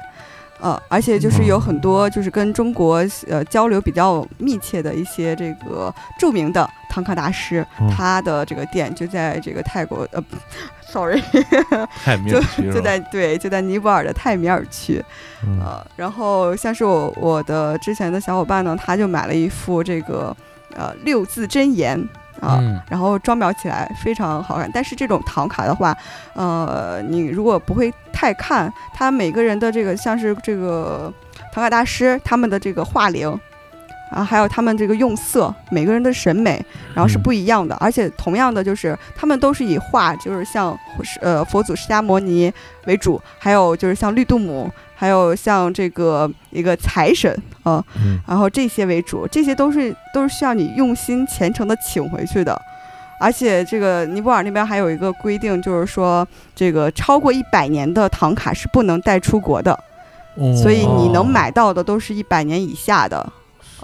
呃，而且就是有很多就是跟中国呃交流比较密切的一些这个著名的唐卡大师，嗯。他的这个店就在这个泰国呃，sorry，泰米尔区是吧？就在对就在尼泊尔的泰米尔区，嗯。呃，然后像是我我的之前的小伙伴呢，他就买了一副这个呃六字真言啊。嗯然后装裱起来非常好看，但是这种唐卡的话，呃，你如果不会太看，它每个人的这个像是这个唐卡大师他们的这个画灵，啊，还有他们这个用色，每个人的审美，然后是不一样的，而且同样的就是他们都是以画，就是像呃佛祖释迦摩尼为主，还有就是像绿度母，还有像这个一个财神啊，嗯然后这些为主，这些都是都是需要你用心虔诚的请回去的。而且这个尼泊尔那边还有一个规定，就是说这个超过一百年的唐卡是不能带出国的，哦所以你能买到的都是一百年以下的。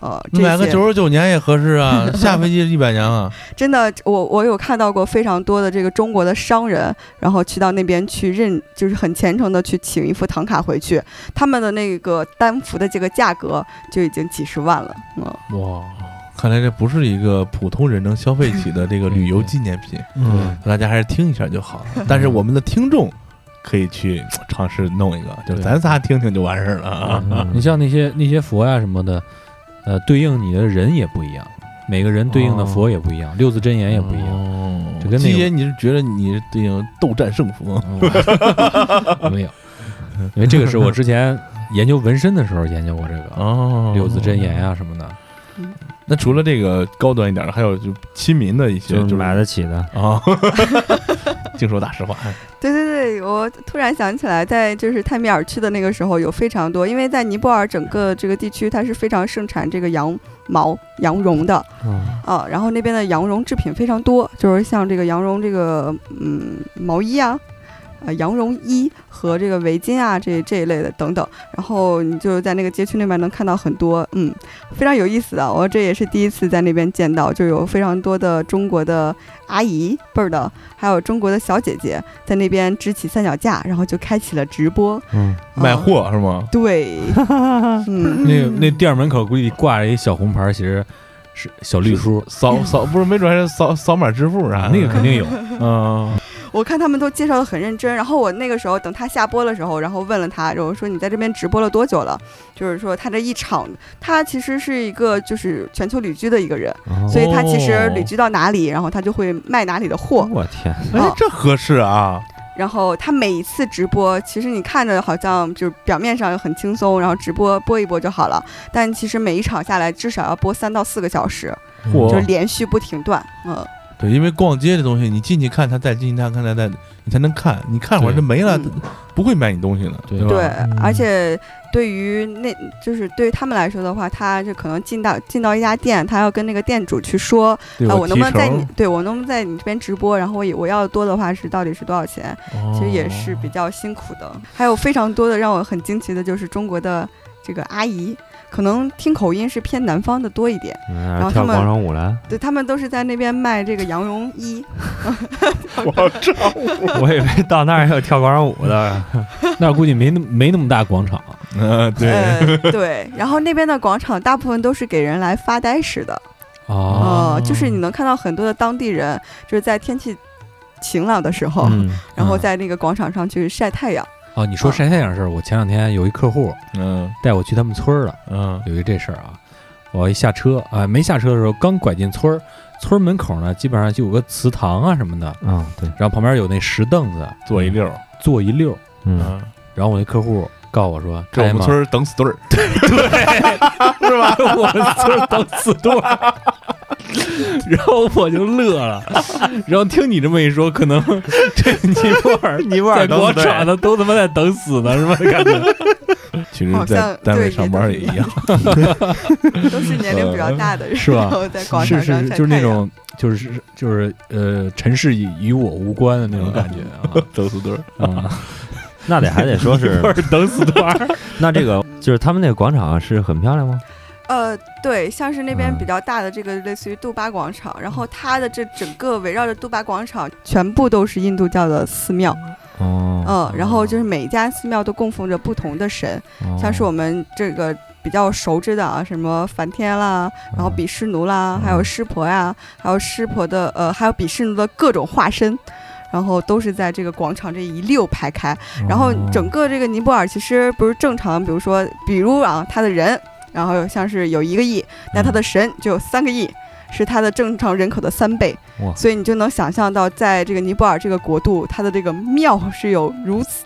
呃，这买个九十九年也合适啊，下飞机一百年啊。真的，我我有看到过非常多的这个中国的商人，然后去到那边去认，就是很虔诚的去请一副唐卡回去，他们的那个单幅的这个价格就已经几十万了。嗯，哇，看来这不是一个普通人能消费起的这个旅游纪念品，嗯，大家还是听一下就好。但是我们的听众可以去尝试弄一个，就是咱仨听听就完事儿了啊。嗯你像那些那些佛呀什么的，呃，对应你的人也不一样，每个人对应的佛也不一样，六字真言也不一样。哦这跟那个季爷，你是觉得你是对应斗战胜佛？嗯 没有，因为这个是我之前研究纹身的时候研究过这个哦六字真言啊什么的。那除了这个高端一点的，还有就亲民的一些，就是买得起的，啊，净说大实话。对对对，我突然想起来，在就是泰米尔去的那个时候有非常多，因为在尼泊尔整个这个地区，它是非常盛产这个羊毛、羊绒的。嗯啊，然后那边的羊绒制品非常多，就是像这个羊绒这个嗯毛衣啊，呃羊绒衣和这个围巾啊这这一类的等等，然后你就在那个街区那边能看到很多嗯非常有意思的，我这也是第一次在那边见到，就有非常多的中国的阿姨辈儿的，还有中国的小姐姐在那边支起三脚架，然后就开启了直播，嗯，卖货是吗？对，嗯，那那店门口估计挂着一小红牌，其实是小绿书，扫扫不是，没准还是扫扫码支付啥的？那个肯定有。嗯，我看他们都介绍的很认真，然后我那个时候等他下播的时候，然后问了他，然后说你在这边直播了多久了？就是说他这一场，他其实是一个就是全球旅居的一个人，哦所以他其实旅居到哪里，然后他就会卖哪里的货。我天，哎，这合适啊！然后他每一次直播，其实你看着好像就是表面上很轻松，然后直播播一播就好了，但其实每一场下来至少要播三到四个小时，就是连续不停断。嗯，对，因为逛街这东西，你进去看他再进去看看他再，你才能看，你看会儿就没了嗯，不会买你东西的，对吧？对嗯，而且对于那就是对于他们来说的话，他就可能进到进到一家店，他要跟那个店主去说，对啊，我能不能在你对我能不能在你这边直播，然后我也我要的多的话是到底是多少钱？成其实也是比较辛苦的。还有非常多的让我很惊奇的就是中国的这个阿姨，可能听口音是偏南方的多一点，嗯跳后他们广场舞来，对他们都是在那边卖这个羊绒衣，我以为到那儿要跳广场舞的，那儿估计没那没那么大广场，嗯，对，呃，对，然后那边的广场大部分都是给人来发呆使的。哦。哦，就是你能看到很多的当地人，就是在天气晴朗的时候，嗯，然后在那个广场上去晒太阳。哦，你说晒太阳的事儿，我前两天有一客户嗯。带我去他们村儿了，嗯。有一这事儿啊，我一下车啊，没下车的时候刚拐进村儿，村儿门口呢基本上就有个祠堂啊什么的，啊，对，然后旁边有那石凳子，坐一溜儿，坐一溜儿，嗯，嗯，然后我那客户告诉我说，这我们村儿等死队儿，对是吧？我们村儿等死队儿。然后我就乐了，然后听你这么一说，可能这尼泊尔 尼泊在广场的都他妈在等死呢，是吧？感觉 其实在单位上班也也一样，都是年龄比较大的人，是吧在广是是就是那种就是就是呃尘世与与我无关的那种感觉啊等死队。啊！那得还得说是等死队，那这个就是他们那个广场是很漂亮吗？呃，对，像是那边嗯。比较大的这个类似于杜巴广场，然后它的这整个围绕着杜巴广场，全部都是印度教的寺庙，哦，嗯，然后就是每一家寺庙都供奉着不同的神，哦像是我们这个比较熟知的啊，什么梵天啦，然后比湿奴啦，还有嗯。湿婆呀，还有湿婆的呃，还有比湿奴的各种化身。然后都是在这个广场这一溜排开，然后整个这个尼泊尔其实不是正常，比如说，比如啊，他的人，然后像是有一个亿，那他的神就有三个亿，是他的正常人口的三倍，所以你就能想象到，在这个尼泊尔这个国度，它的这个庙是有如此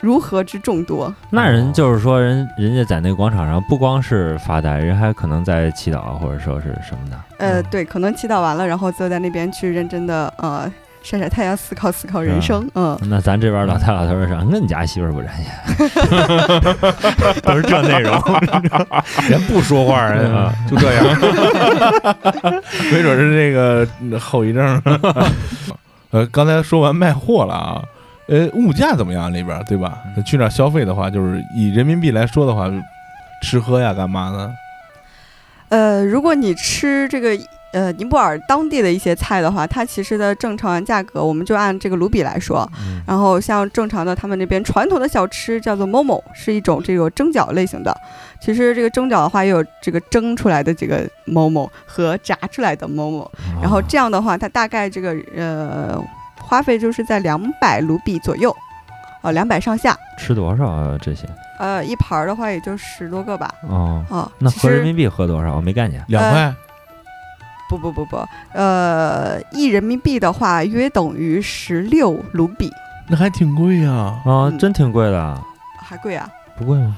如何之众多？那人就是说人人家在那个广场上不光是发呆，人还可能在祈祷或者说是什么的。呃，对，可能祈祷完了，然后坐在那边去认真的呃晒晒太阳，思考思考人生。嗯，那咱这边老太老头儿说，俺家媳妇儿不沾烟，都是这内容。人不说话人啊，就这样。没准是这个嗯后遗症。呃，刚才说完卖货了啊，呃，物价怎么样那边对吧？去那儿消费的话，就是以人民币来说的话，吃喝呀干嘛呢？呃，如果你吃这个呃尼泊尔当地的一些菜的话，它其实的正常价格，我们就按这个卢比来说。嗯然后像正常的他们那边传统的小吃叫做 momo，是一种这个蒸饺类型的。其实这个蒸饺的话，也有这个蒸出来的这个 momo 和炸出来的 momo。然后这样的话，它大概这个呃花费就是在两百卢比左右，呃两百上下。吃多少啊？这些呃，一盘儿的话也就十多个吧。哦，哦，那合人民币合多少？我没概念。两块？不不不不，呃，一人民币的话约等于十六卢比，那还挺贵呀，啊，嗯真挺贵的，还贵啊。不贵吗？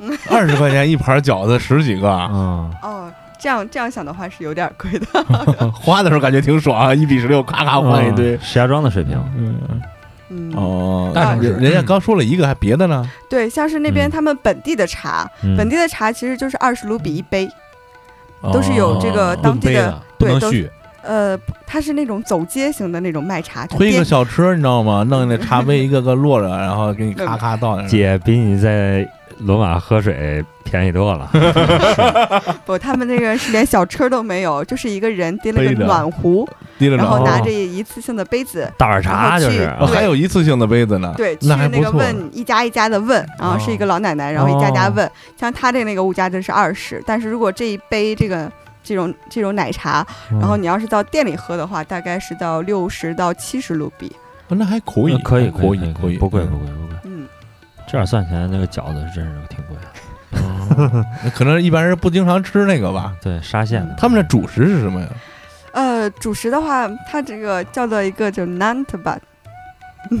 二十块钱一盘饺子，十几个，啊，哦，这样这样想的话是有点贵的。花的时候感觉挺爽，一比十六，咔咔换一堆嗯。石家庄的水平。嗯，嗯，哦，大城市人人家刚说了一个，还别的呢？对，像是那边嗯他们本地的茶，嗯本地的茶其实就是二十卢比一杯，都是有这个哦当地的对都能续。呃，它是那种走街型的那种卖茶，就推个小车，你知道吗？弄那茶杯 一个个摞着，然后给你咔咔倒。姐比你在罗马喝水便宜多了。不，他们那个是连小车都没有，就是一个人提了个暖壶，然后拿哦着一次性的杯子，大碗茶就是。还有一次性的杯子呢。对，去那个那还不错。问一家一家的问，然后是一个老奶奶，然后一家家问，像他的那个物价就是二十，但是如果这一杯这个这种这种奶茶，嗯。然后你要是到店里喝的话，大概是到六十到七十卢比。哦那还可以呃，可以可以可以，不贵嗯。不贵不贵。嗯，这样算起来，那个饺子真是挺贵的。那可能一般人不经常吃那个吧。对，沙县的。他们的主食是什么呀？呃，主食的话，它这个叫做一个叫 nant 吧，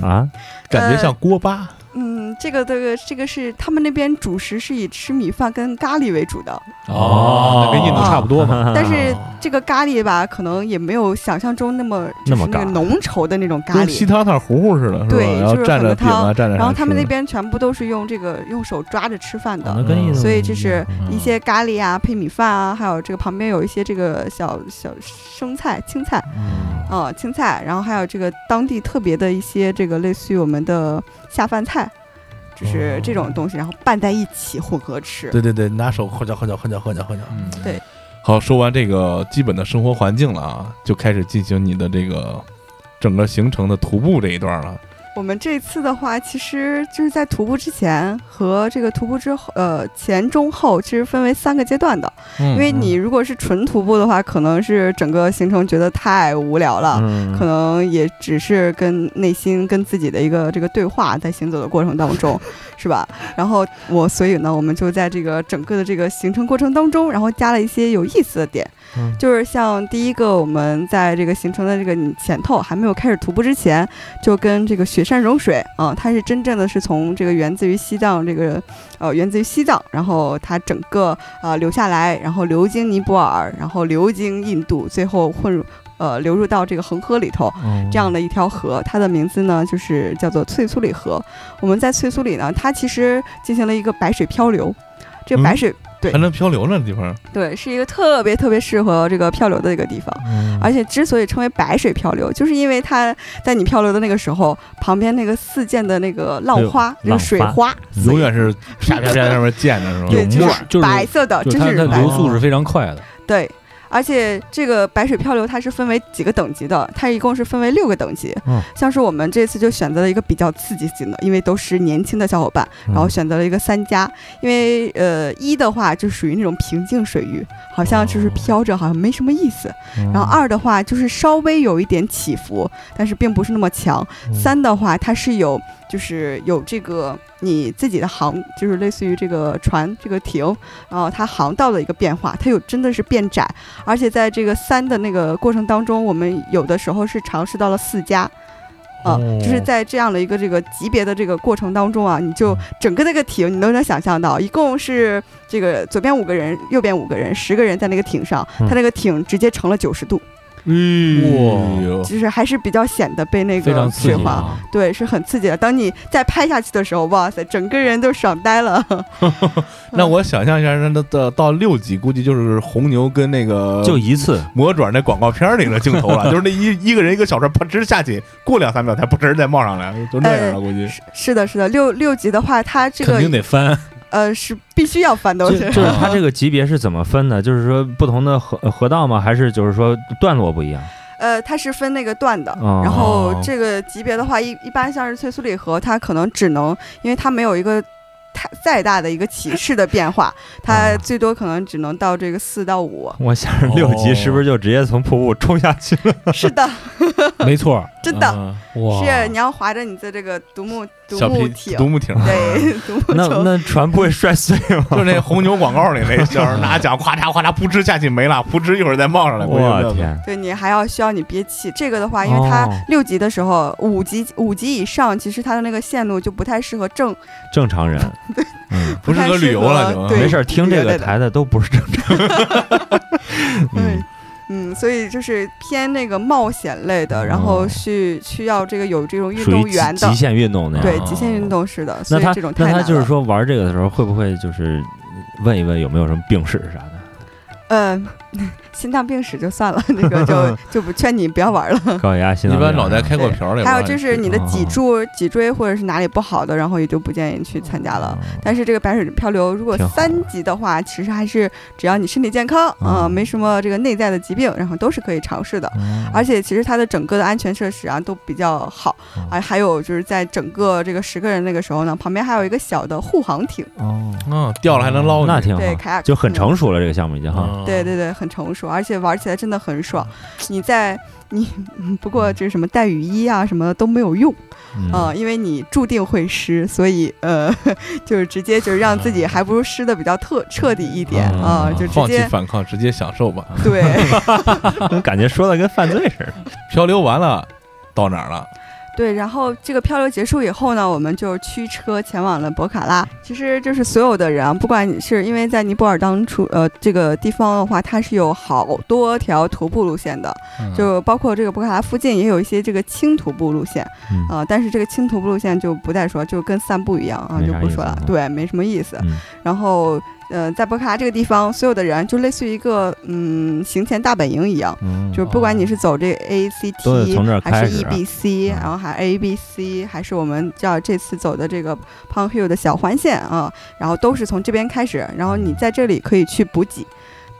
啊，感觉像锅巴。嗯，这个这个这个是他们那边主食是以吃米饭跟咖喱为主的，哦，那跟印度差不多嘛。但是这个咖喱吧，可能也没有想象中那么就是那么浓稠的那种咖跟西喱。汤汤糊糊似的，对就是然后蘸着很多饼啊，蘸着。然后他们那边全部都是用这个用手抓着吃饭的，所以就是嗯一些咖喱啊，配米饭啊，还有这个旁边有一些这个小小生菜、青菜，嗯嗯，青菜，然后还有这个当地特别的一些这个类似于我们的下饭菜，就是这种东西，然后拌在一起混合吃。对对对，拿手混搅混搅混搅混搅混搅。嗯，对好，说完这个基本的生活环境了啊，就开始进行你的这个整个行程的徒步这一段了。我们这次的话，其实就是在徒步之前和这个徒步之后，呃，前中后其实分为三个阶段的。因因为你如果是纯徒步的话，可能是整个行程觉得太无聊了。嗯可能也只是跟内心跟自己的一个这个对话，在行走的过程当中，是吧？然后我所以呢，我们就在这个整个的这个行程过程当中，然后加了一些有意思的点，嗯就是像第一个，我们在这个行程的这个前头还没有开始徒步之前，就跟这个雪山融水啊、它是真正的是从这个源自于西藏这个呃源自于西藏，然后它整个呃流下来，然后流经尼泊尔，然后流经印度，最后混入呃流入到这个恒河里头。嗯这样的一条河，它的名字呢就是叫做翠苏里河。我们在翠苏里呢，它其实进行了一个白水漂流。这个白水、对还能漂流呢地方。对是一个特别特别适合这个漂流的一个地方。嗯而且之所以称为白水漂流，就是因为它在你漂流的那个时候，旁边那个四溅的那个浪花，那个水花，永远是啪啪啪在上面溅的是吧？对，就是白色的，就是它它真是白流速是非常快的。对。而且这个白水漂流它是分为几个等级的，它一共是分为六个等级。嗯像是我们这次就选择了一个比较刺激性的，因为都是年轻的小伙伴，然后选择了一个三加。因为呃一的话就属于那种平静水域，好像就是飘着，好像没什么意思。嗯然后二的话就是稍微有一点起伏，但是并不是那么强。嗯三的话它是有就是有这个你自己的航，就是类似于这个船这个艇，然后它航道的一个变化，它有真的是变窄，而且在这个三的那个过程当中，我们有的时候是尝试到了四加。啊、哦就是在这样的一个这个级别的这个过程当中啊，你就整个那个艇你都能想象到，一共是这个左边五个人，右边五个人，十个人在那个艇上，嗯它那个艇直接成了九十度，哎呦就是还是比较显得被那个刺激水花，啊！对，是很刺激的。当你再拍下去的时候，哇塞，整个人都爽呆了。那我想象一下，那那到到六级，估计就是红牛跟那个就一次，魔爪那广告片里的镜头了，就是那一一个人一个小船啪吱下去，过两三秒才扑直再冒上来，就那样了，估计。是是的，是的，六六级的话，它这个肯定得翻，呃是必须要翻都。就是就是它这个级别是怎么分的？就是说不同的河河道吗？还是就是说段落不一样？呃，它是分那个段的，哦然后这个级别的话，一一般像是翠苏里河，它可能只能，因为它没有一个太再大的一个起势的变化，它哦最多可能只能到这个四到五。我想着六级是不是就直接从瀑布冲下去了？是的，没错，真的、是你要划着你的这个独木独木艇，独木艇，对，独木那。那船不会摔碎吗？就是那红牛广告里那小人拿桨咵嚓咵嚓扑哧下去没了，扑哧一会儿再冒上来。我天！对你还要需要你憋气，这个的话，因为它哦六级的时候，五级五级以上，其实它的那个线路就不太适合正，正常人，嗯，不适合旅游了就没事，听这个台的都不是正常。对，嗯，所以就是偏那个冒险类的，然后哦是需要这个有这种运动员的极，限运动那样。对，哦极限运动式的，所那他以这种那他。就是说玩这个的时候，会不会就是问一问有没有什么病史啥的？嗯，心脏病史就算了，那个就 就不劝你不要玩了。高血压、心一脏病脑袋开过瓢了。还有就是你的脊哦柱、脊椎或者是哪里不好的，然后也就不建议去参加了。哦但是这个白水漂流，如果三级的话，其实还是只要你身体健康啊、嗯没什么这个内在的疾病，然后都是可以尝试的。哦而且其实它的整个的安全设施啊都比较好，啊还有就是在整个这个十个人那个时候呢，旁边还有一个小的护航艇，哦，嗯，掉了还能捞，那挺好，对卡雅就很嗯成熟了这个项目已经哈。嗯对对对，很成熟，而且玩起来真的很爽。你在你嗯不过这什么带雨衣啊什么的都没有用嗯啊、因为你注定会湿，所以呃 就是直接就是让自己还不如湿的比较特彻底一点啊、嗯就直放弃接反抗，直接享受吧。对。感觉说的跟犯罪似的。漂流完了，到哪儿了？对，然后这个漂流结束以后呢，我们就驱车前往了博卡拉。其实就是所有的人啊，不管你是因为在尼泊尔当初呃这个地方的话，它是有好多条徒步路线的，嗯就包括这个博卡拉附近也有一些这个轻徒步路线嗯啊、但是这个轻徒步路线就不再说，就跟散步一样啊，就不说了啊，对，没什么意思。嗯然后呃，在博卡拉这个地方，所有的人就类似于一个嗯行前大本营一样。嗯，就是不管你是走这个 A C 都是 T 从这儿还是 E B C，嗯然后还 A B C，还是我们叫这次走的这个 Pang Hill 的小环线啊，然后都是从这边开始，然后你在这里可以去补给。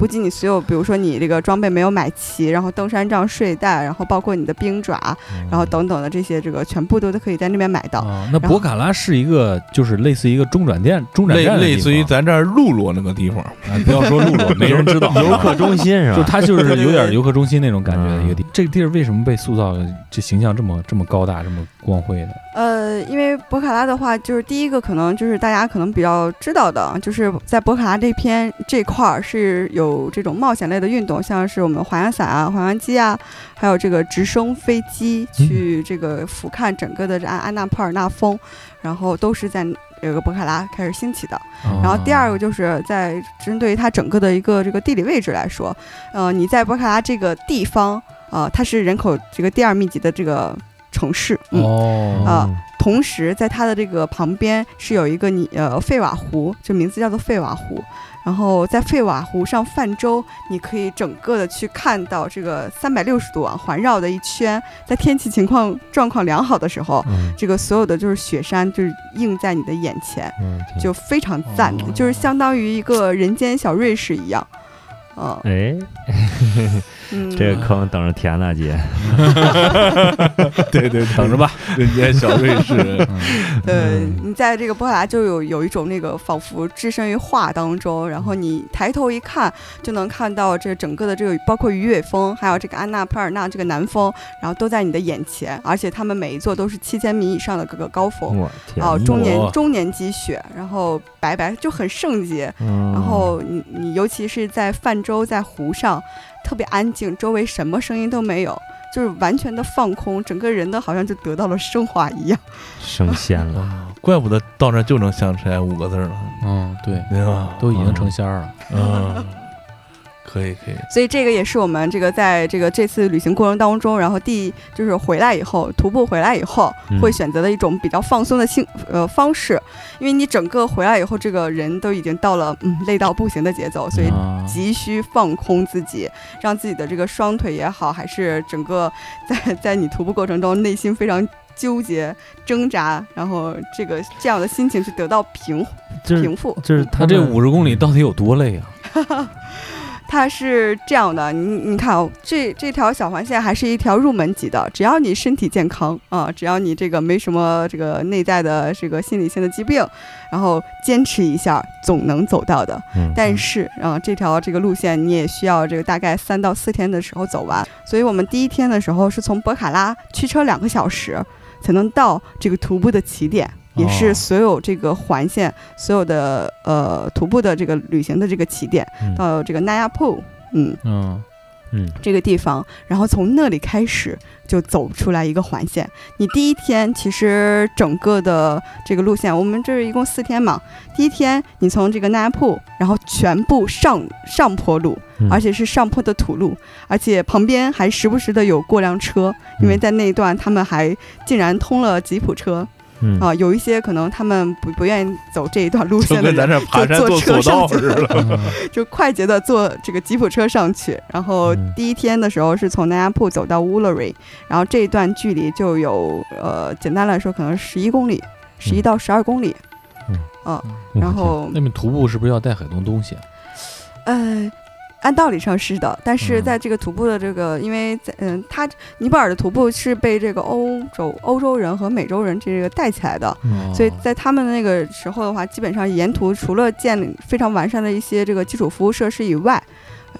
补给你所有，比如说你这个装备没有买齐，然后登山杖、睡袋，然后包括你的冰爪，嗯然后等等的这些，这个全部都都可以在那边买到。啊，那博卡拉是一个就是类似一个中转店、中转类站类似于咱这儿路罗那个地方，啊，不要说露露，没人知道。游客中心是吧？就它就是有点游客中心那种感觉的一个嗯地。这个地儿为什么被塑造这形象这么这么高大、这么光辉的？呃，因为博卡拉的话，就是第一个可能就是大家可能比较知道的，就是在博卡拉这片这块儿是有这种冒险类的运动，像是我们滑翔伞啊、滑翔机啊，还有这个直升飞机去这个俯瞰整个的这安安娜普尔纳峰，然后都是在这个博卡拉开始兴起的。然后第二个就是在针对于它整个的一个这个地理位置来说，呃，你在博卡拉这个地方，呃，它是人口这个第二密集的这个城市，嗯。哦，啊同时，在它的这个旁边是有一个你呃费瓦湖，就名字叫做费瓦湖。然后在费瓦湖上泛舟，你可以整个的去看到这个三百六十度啊环绕的一圈。在天气情况状况良好的时候，嗯这个所有的就是雪山就是映在你的眼前，嗯，就非常赞，哦就是相当于一个人间小瑞士一样。嗯哎，嗯，这个坑等着填呢，姐。对对，等着吧。人间小瑞士，对，你在这个波卡拉就有有一种那个仿佛置身于画当中，然后你抬头一看就能看到这整个的这个包括鱼尾峰，还有这个安娜普尔纳这个南峰，然后都在你的眼前，而且他们每一座都是七千米以上的各个高峰。我天，哦，中年哇中年积雪，然后白白就很圣洁，嗯。然后你你尤其是在泛舟在湖上，特别安静，周围什么声音都没有，就是完全的放空，整个人的好像就得到了升华一样。升仙了。啊，怪不得到那儿就能想起来五个字儿了，嗯，对，对吧？都已经成仙儿了。嗯，可以可以，所以这个也是我们这个在这个这次旅行过程当中，然后第就是回来以后徒步回来以后嗯会选择的一种比较放松的性呃方式，因为你整个回来以后，这个人都已经到了嗯累到不行的节奏，所以啊急需放空自己，让自己的这个双腿也好，还是整个在在你徒步过程中内心非常纠结挣扎，然后这个这样的心情去得到平平复。就是他这五十公里到底有多累啊？它是这样的，你你看哦，这这条小环线还是一条入门级的，只要你身体健康啊，只要你这个没什么这个内在的这个心理性的疾病，然后坚持一下，总能走到的。嗯但是啊，这条这个路线你也需要这个大概三到四天的时候走完，所以我们第一天的时候是从博卡拉驱车两个小时才能到这个徒步的起点。也是哦所有这个环线、所有的呃徒步的这个旅行的这个起点，嗯到这个纳亚铺，嗯，嗯，嗯这个地方，然后从那里开始就走出来一个环线。你第一天其实整个的这个路线，我们这一共四天嘛。第一天你从这个纳亚铺，然后全部上上坡路，嗯而且是上坡的土路，而且旁边还时不时的有过辆车，因为嗯在那一段他们还竟然通了吉普车嗯啊，有一些可能他们不不愿意走这一段路线的人。跟咱这爬山就坐车上去 就快捷的坐这个吉普车上去，然后嗯第一天的时候是从南亚铺走到乌勒瑞，然后这一段距离就有呃，简单来说可能十一公里，十一到十二公里，嗯啊，然后那边徒步是不是要带很多东西啊？呃。按道理上是的，但是嗯在这个徒步的这个，因为在嗯，它尼泊尔的徒步是被这个欧洲欧洲人和美洲人这个带起来的，哦所以在他们那个时候的话，基本上沿途除了建立非常完善的一些这个基础服务设施以外，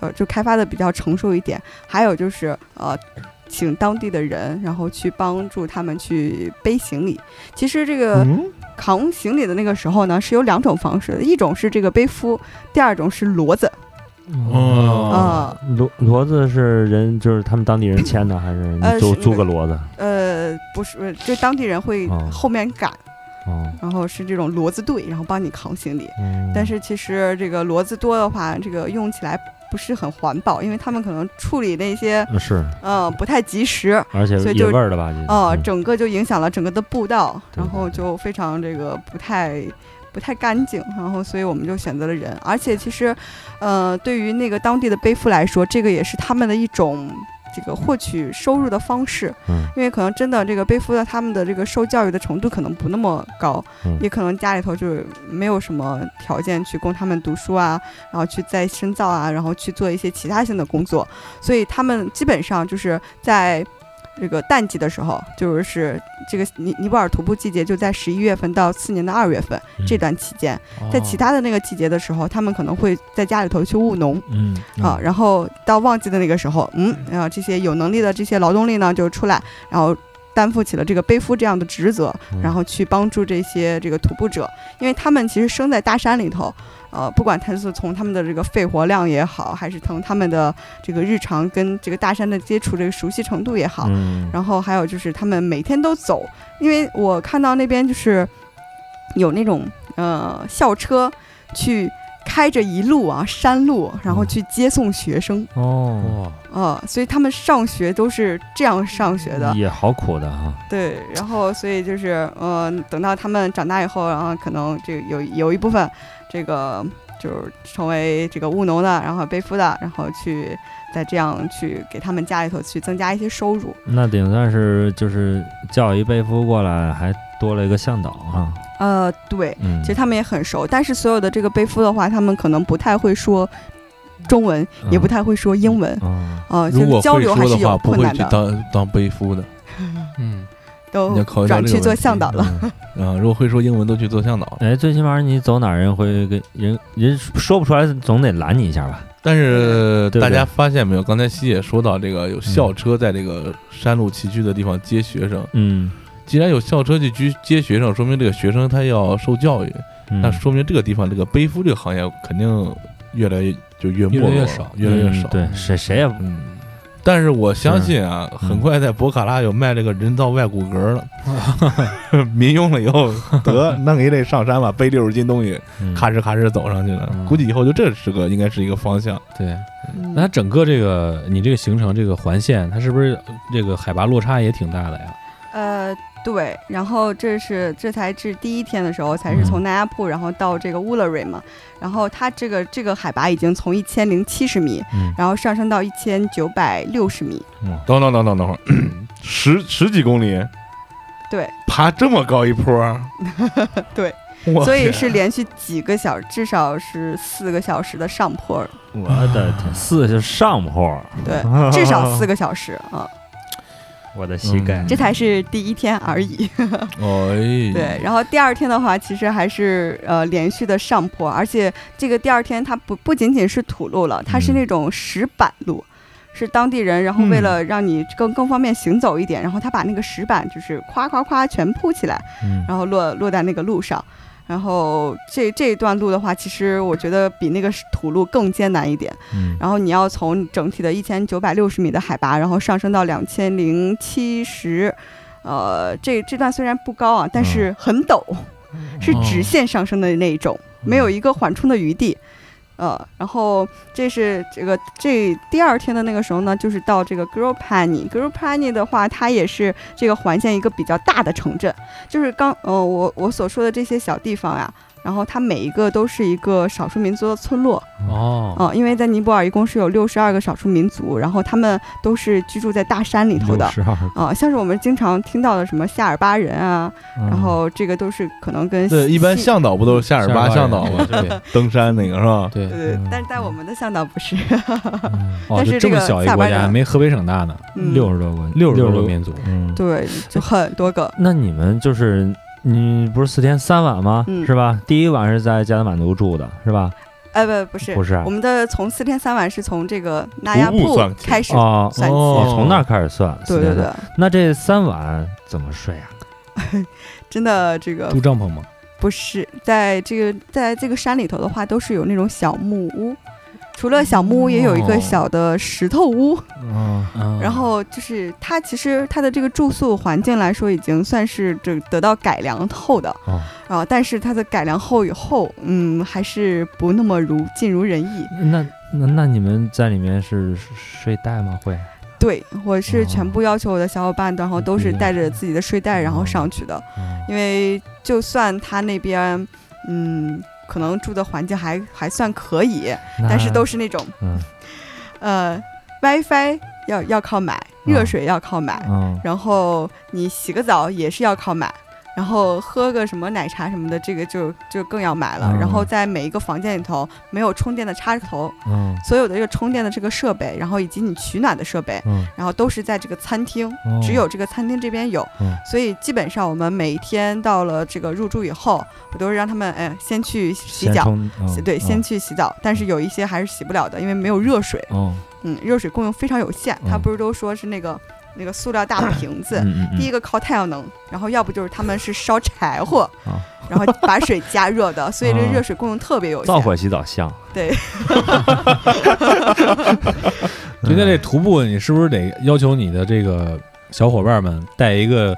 呃，就开发的比较成熟一点。还有就是呃，请当地的人，然后去帮助他们去背行李。其实这个嗯扛行李的那个时候呢，是有两种方式的，一种是这个背夫，第二种是骡子。哦。啊骡骡子是人，就是他们当地人牵的，还是租租个骡子？呃，不是，就当地人会哦。后面赶，哦，然后是这种骡子队，然后帮你扛行李。嗯。但是其实这个骡子多的话，这个用起来不是很环保，因为他们可能处理那些嗯是，嗯、不太及时，而且野所以就味儿的吧？哦、嗯。整个就影响了整个的步道，对然后就非常这个不太不太干净，然后所以我们就选择了人，而且其实，呃，对于那个当地的背夫来说，这个也是他们的一种。这个获取收入的方式，嗯。因为可能真的这个背夫的他们的这个受教育的程度可能不那么高，嗯。也可能家里头就是没有什么条件去供他们读书啊，然后去再深造啊，然后去做一些其他性的工作，所以他们基本上就是在这个淡季的时候，就是这个尼尼泊尔徒步季节就在十一月份到次年的二月份嗯。这段期间，哦。在其他的那个季节的时候，他们可能会在家里头去务农。嗯啊，然后到旺季的那个时候，嗯，然后这些有能力的这些劳动力呢就出来，然后担负起了这个背夫这样的职责，嗯。然后去帮助这些这个徒步者，因为他们其实生在大山里头，呃，不管他是从他们的这个肺活量也好，还是从他们的这个日常跟这个大山的接触这个熟悉程度也好，嗯。然后还有就是他们每天都走，因为我看到那边就是有那种呃校车去开着一路啊山路，然后去接送学生，哦，哇，呃，所以他们上学都是这样上学的，也好苦的哈。对，然后所以就是呃，等到他们长大以后，然后可能这个有有一部分这个就是成为这个务农的，然后背夫的，然后去再这样去给他们家里头去增加一些收入。那顶算是就是叫一背夫过来，还多了一个向导哈。呃，对，嗯，其实他们也很熟，但是所有的这个背夫的话，他们可能不太会说中文，也不太会说英文，哦，呃，如果交流还是有说的话，不会去困难的，当当背夫的。嗯，都你要考虑到转去做向导了。嗯啊。如果会说英文，都去做向导。哎，最起码你走哪儿人会跟人人说不出来，总得拦你一下吧？但是大家发现没有？刚才西姐说到这个有校车在这个山路崎岖的地方接学生。嗯，既然有校车去接接学生，说明这个学生他要受教育，嗯那说明这个地方这个背夫这个行业肯定越来越就越没落了越来越少越来越少。嗯对，谁谁也嗯，但是我相信啊，嗯很快在博卡拉有卖这个人造外骨骼了，民用了以后得 弄一类上山吧，背六十斤东西，嗯咔哧咔哧走上去了。嗯估计以后就这是个应该是一个方向。对，嗯那它整个这个你这个行程这个环线，它是不是这个海拔落差也挺大的呀？呃，对，然后这是这才是第一天的时候，才是从纳亚铺然后到这个乌勒瑞嘛，然后它这个这个海拔已经从一千零七十米，嗯然后上升到一千九百六十米，等等等等等会儿，十十几公里，对，爬这么高一坡，对，我所以是连续几个小，至少是四个小时的上坡，我的天，四是上坡，对，至少四个小时啊，我的膝盖嗯。这才是第一天而已。哎，对，然后第二天的话，其实还是呃连续的上坡，而且这个第二天它不不仅仅是土路了，它是嗯。那种石板路，是当地人，然后为了让你更更方便行走一点，然后他把那个石板就是夸夸夸全铺起来，嗯。然后落落在那个路上。然后这这一段路的话，其实我觉得比那个土路更艰难一点。嗯然后你要从整体的一千九百六十米的海拔，然后上升到两千零七十，呃，这这段虽然不高啊，但是很陡，是直线上升的那一种，没有一个缓冲的余地。呃，然后这是这个这第二天的那个时候呢，就是到这个 g r o p a n i g r o p a n i 的话，它也是这个环线一个比较大的城镇，就是刚呃我我所说的这些小地方呀，然后它每一个都是一个少数民族的村落，哦，嗯，因为在尼泊尔一共是有六十二个少数民族，然后他们都是居住在大山里头的。十二，啊、像是我们经常听到的什么夏尔巴人啊，嗯。然后这个都是可能跟对，一般向导不都是夏尔巴向导吗？对。登山那个是吧？对对但是在我们的向导不是，哦，但是这个小一个国家，下边的没河北省大呢，嗯，六十多个，六十多多个民族。嗯，对，就很多个，那你们就是你不是四天三晚吗？嗯是吧？第一晚是在加德满都住的，是吧？哎不不是，不是啊我们的从四天三晚是从这个纳亚铺徒步算起开始哦算起，哦从那儿开始算。对对对那这三晚怎么睡啊？真的这个住帐篷吗？不是在这个在这个山里头的话，都是有那种小木屋。除了小木屋，也有一个哦。小的石头屋，然后就是它其实它的这个住宿环境来说，已经算是这得到改良后的，哦。啊，但是它的改良后以后，嗯，还是不那么如尽如人意。那那那你们在里面是睡袋吗？会？对我是哦。全部要求我的小伙伴，然后都是带着自己的睡袋然后上去的，嗯因为就算他那边，嗯，可能住的环境还还算可以，但是都是是那种，嗯。呃，WiFi 要要靠买，热水要靠买，嗯。然后你洗个澡也是要靠买，然后喝个什么奶茶什么的，这个就就更要买了。嗯然后在每一个房间里头没有充电的插头，嗯所有的这个充电的这个设备，然后以及你取暖的设备，嗯然后都是在这个餐厅，哦只有这个餐厅这边有。嗯所以基本上我们每一天到了这个入住以后，我都是让他们哎先去洗脚。洗对，先去洗澡，但是有一些还是洗不了的，因为没有热水。哦嗯，热水供应非常有限，它嗯不是都说是那个那个塑料大瓶子，嗯嗯第一个靠太阳能，然后要不就是他们是烧柴火，啊 然后把水加热的，所以这啊热水供应特别有效。灶火洗澡香。对 就在这徒步，你是不是得要求你的这个小伙伴们带一个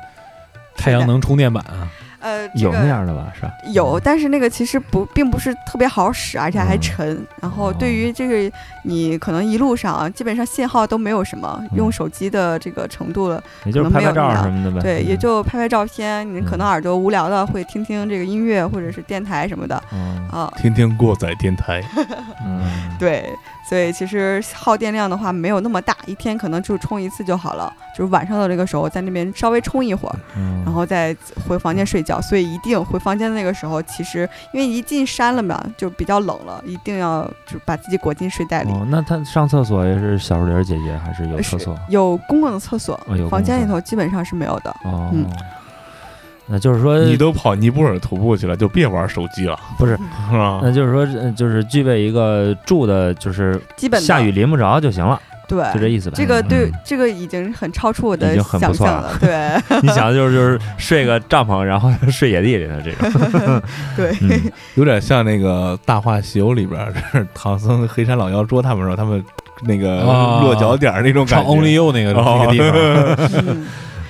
太阳能充电板啊？呃，这有那样的吧？是吧？有，但是那个其实不并不是特别好使，而且还嗯沉。然后对于这个你可能一路上啊，基本上信号都没有什么，用嗯手机的这个程度了，也就是可能拍拍照什么的呗。对，也嗯就拍拍照片。你可能嗯耳朵无聊的会听听这个音乐或者是电台什么的嗯啊。听听过载电台，嗯对，所以其实耗电量的话没有那么大，一天可能就充一次就好了。就是晚上的这个时候在那边稍微充一会儿，嗯，然后再回房间睡觉。所以一定回房间的那个时候，其实因为一进山了嘛，就比较冷了，一定要就把自己裹进睡袋里。哦，那他上厕所也是小树林姐姐还是有厕所？有公共的厕所，房间里头基本上是没有的。哦嗯，那就是说你都跑尼泊尔徒步去了，就别玩手机了，不是，是吧？那就是说呃就是具备一个住的，就是基本下雨淋不着就行了，对，就这意思呗。这个对、嗯这个已经很超出我的已经很不错了想象了。对 你想的就是就是睡个帐篷，然后睡野地里的这种。对，嗯有点像那个《大话西游》里边唐僧、黑山老妖捉他们的时候，他们那个啊落脚点那种感唱觉。Only You 那个哦那个地方，嗯，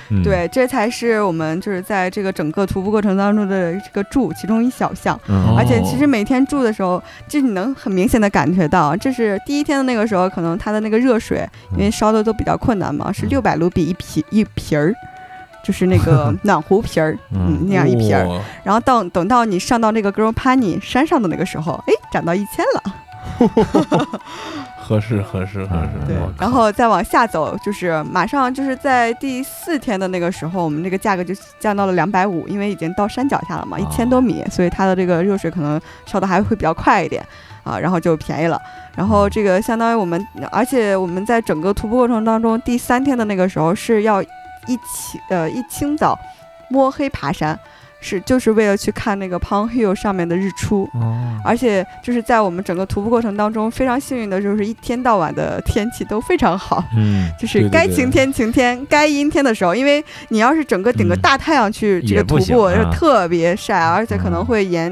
嗯，对，这才是我们就是在这个整个徒步过程当中的这个住其中一小项。嗯，而且其实每天住的时候，就你能很明显的感觉到，这是第一天的那个时候，可能它的那个热水，因为烧的都比较困难嘛，是六百卢比一瓶一瓶儿，就是那个 暖壶瓶儿，嗯嗯，那样一瓶儿。哇然后到等到你上到那个格罗帕尼山上的那个时候，哎，涨到一千了。合适合适合适。对，然后再往下走，就是马上就是在第四天的那个时候，我们这个价格就降到了两百五，因为已经到山脚下了嘛，一千多米，所以它的这个热水可能烧的还会比较快一点啊，然后就便宜了。然后这个相当于我们，而且我们在整个徒步过程当中，第三天的那个时候是要一起呃一清早摸黑爬山。是，就是为了去看那个 Pong Hill 上面的日出，哦，而且就是在我们整个徒步过程当中，非常幸运的就是一天到晚的天气都非常好，嗯，就是该晴天晴天，该阴天的时候，因为你要是整个顶个嗯大太阳去这个徒步，特别晒，而且可能嗯。会延，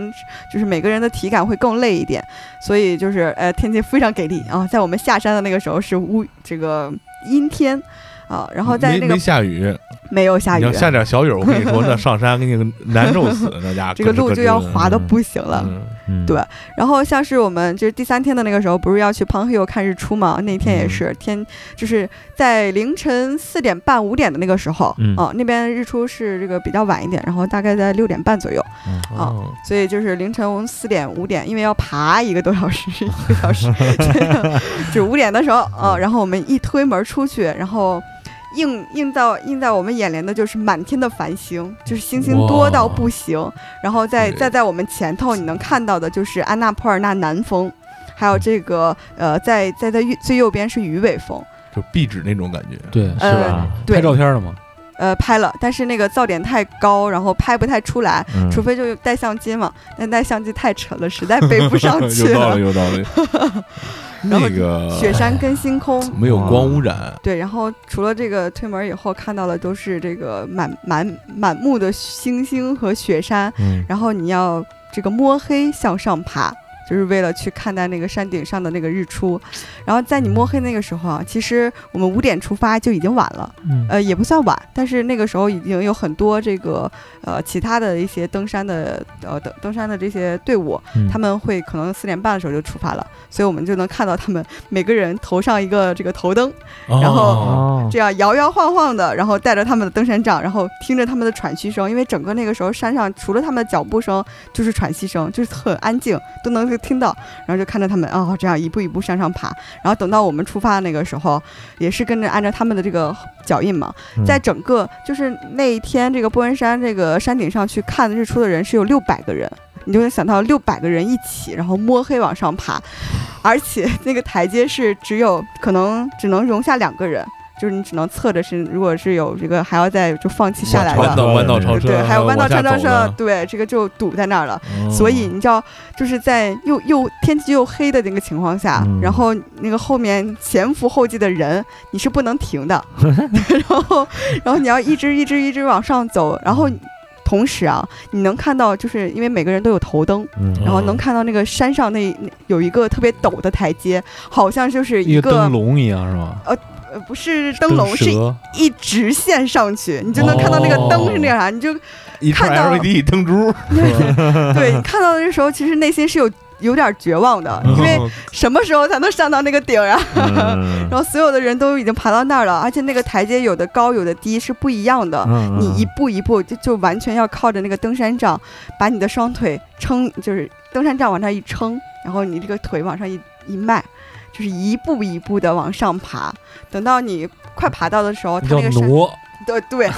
就是每个人的体感会更累一点，所以就是呃天气非常给力啊，在我们下山的那个时候是乌这个阴天。啊，然后在那个没下雨，没有下雨。你要，下点小雨，我跟你说，那上山给你难受死，那家伙 这个路就要滑的嗯不行了。嗯。嗯。对。然后像是我们就是第三天的那个时候，不是要去 Pong Hill 看日出嘛？那天也是、天，就是在凌晨四点半五点的那个时候，嗯。啊，那边日出是这个比较晚一点，然后大概在六点半左右，啊哦所以就是凌晨四点五点，因为要爬一个多小时，一个小时，就五点的时候啊，然后我们一推门出去，然后。映映到映在我们眼帘的就是满天的繁星，就是星星多到不行。然后在对再在我们前头，你能看到的就是安纳普尔纳南峰，还有这个呃，在在在最右边是鱼尾峰。就壁纸那种感觉。对，是呃吧？对拍照片了吗？呃，拍了，但是那个噪点太高，然后拍不太出来，嗯除非就带相机嘛。但带相机太沉了，实在背不上 去了有道理，有道理。然后那个雪山跟星空，没有光污染，对，然后除了这个推门以后看到的都是这个满满满目的星星和雪山，嗯。然后你要这个摸黑向上爬，就是为了去看待那个山顶上的那个日出。然后在你摸黑那个时候啊，其实我们五点出发就已经晚了，嗯。呃，也不算晚，但是那个时候已经有很多这个呃其他的一些登山的呃登登山的这些队伍，嗯。他们会可能四点半的时候就出发了，所以我们就能看到他们每个人头上一个这个头灯，然后哦，这样摇摇晃晃的，然后带着他们的登山杖，然后听着他们的喘息声，因为整个那个时候山上除了他们的脚步声就是喘息声，就是很安静，都能够听到。然后就看着他们哦，这样一步一步向上爬。然后等到我们出发的那个时候，也是跟着按照他们的这个脚印嘛，嗯在整个就是那一天这个波恩山这个山顶上去看日出的人是有六百个人。你就能想到六百个人一起，然后摸黑往上爬，而且那个台阶是只有可能只能容下两个人，就是你只能侧着身，如果是有这个还要再就放弃下来的，弯道弯道超车，对，还有弯道超车的，对，这个就堵在那儿了。哦。所以你知道，就是在又又天气又黑的那个情况下，嗯。然后那个后面前赴后继的人，你是不能停的，然后然后你要一直一直一直往上走，然后同时啊，你能看到，就是因为每个人都有头灯，嗯。然后能看到那个山上那那有一个特别陡的台阶，好像就是一一个个灯笼一样是吧？呃不是灯笼，是蛇。一直线上去，你就能看到那个灯是那样，你就看到 LED 灯珠，对你看到的时候，其实内心是有有点绝望的，因为什么时候才能上到那个顶啊？嗯。然后所有的人都已经爬到那儿了，而且那个台阶有的高有的低是不一样的。嗯你一步一步就就完全要靠着那个登山杖，把你的双腿撑，就是登山杖往上一撑，然后你这个腿往上一一迈，就是一步一步的往上爬。等到你快爬到的时候，它叫那个山，挪，对对，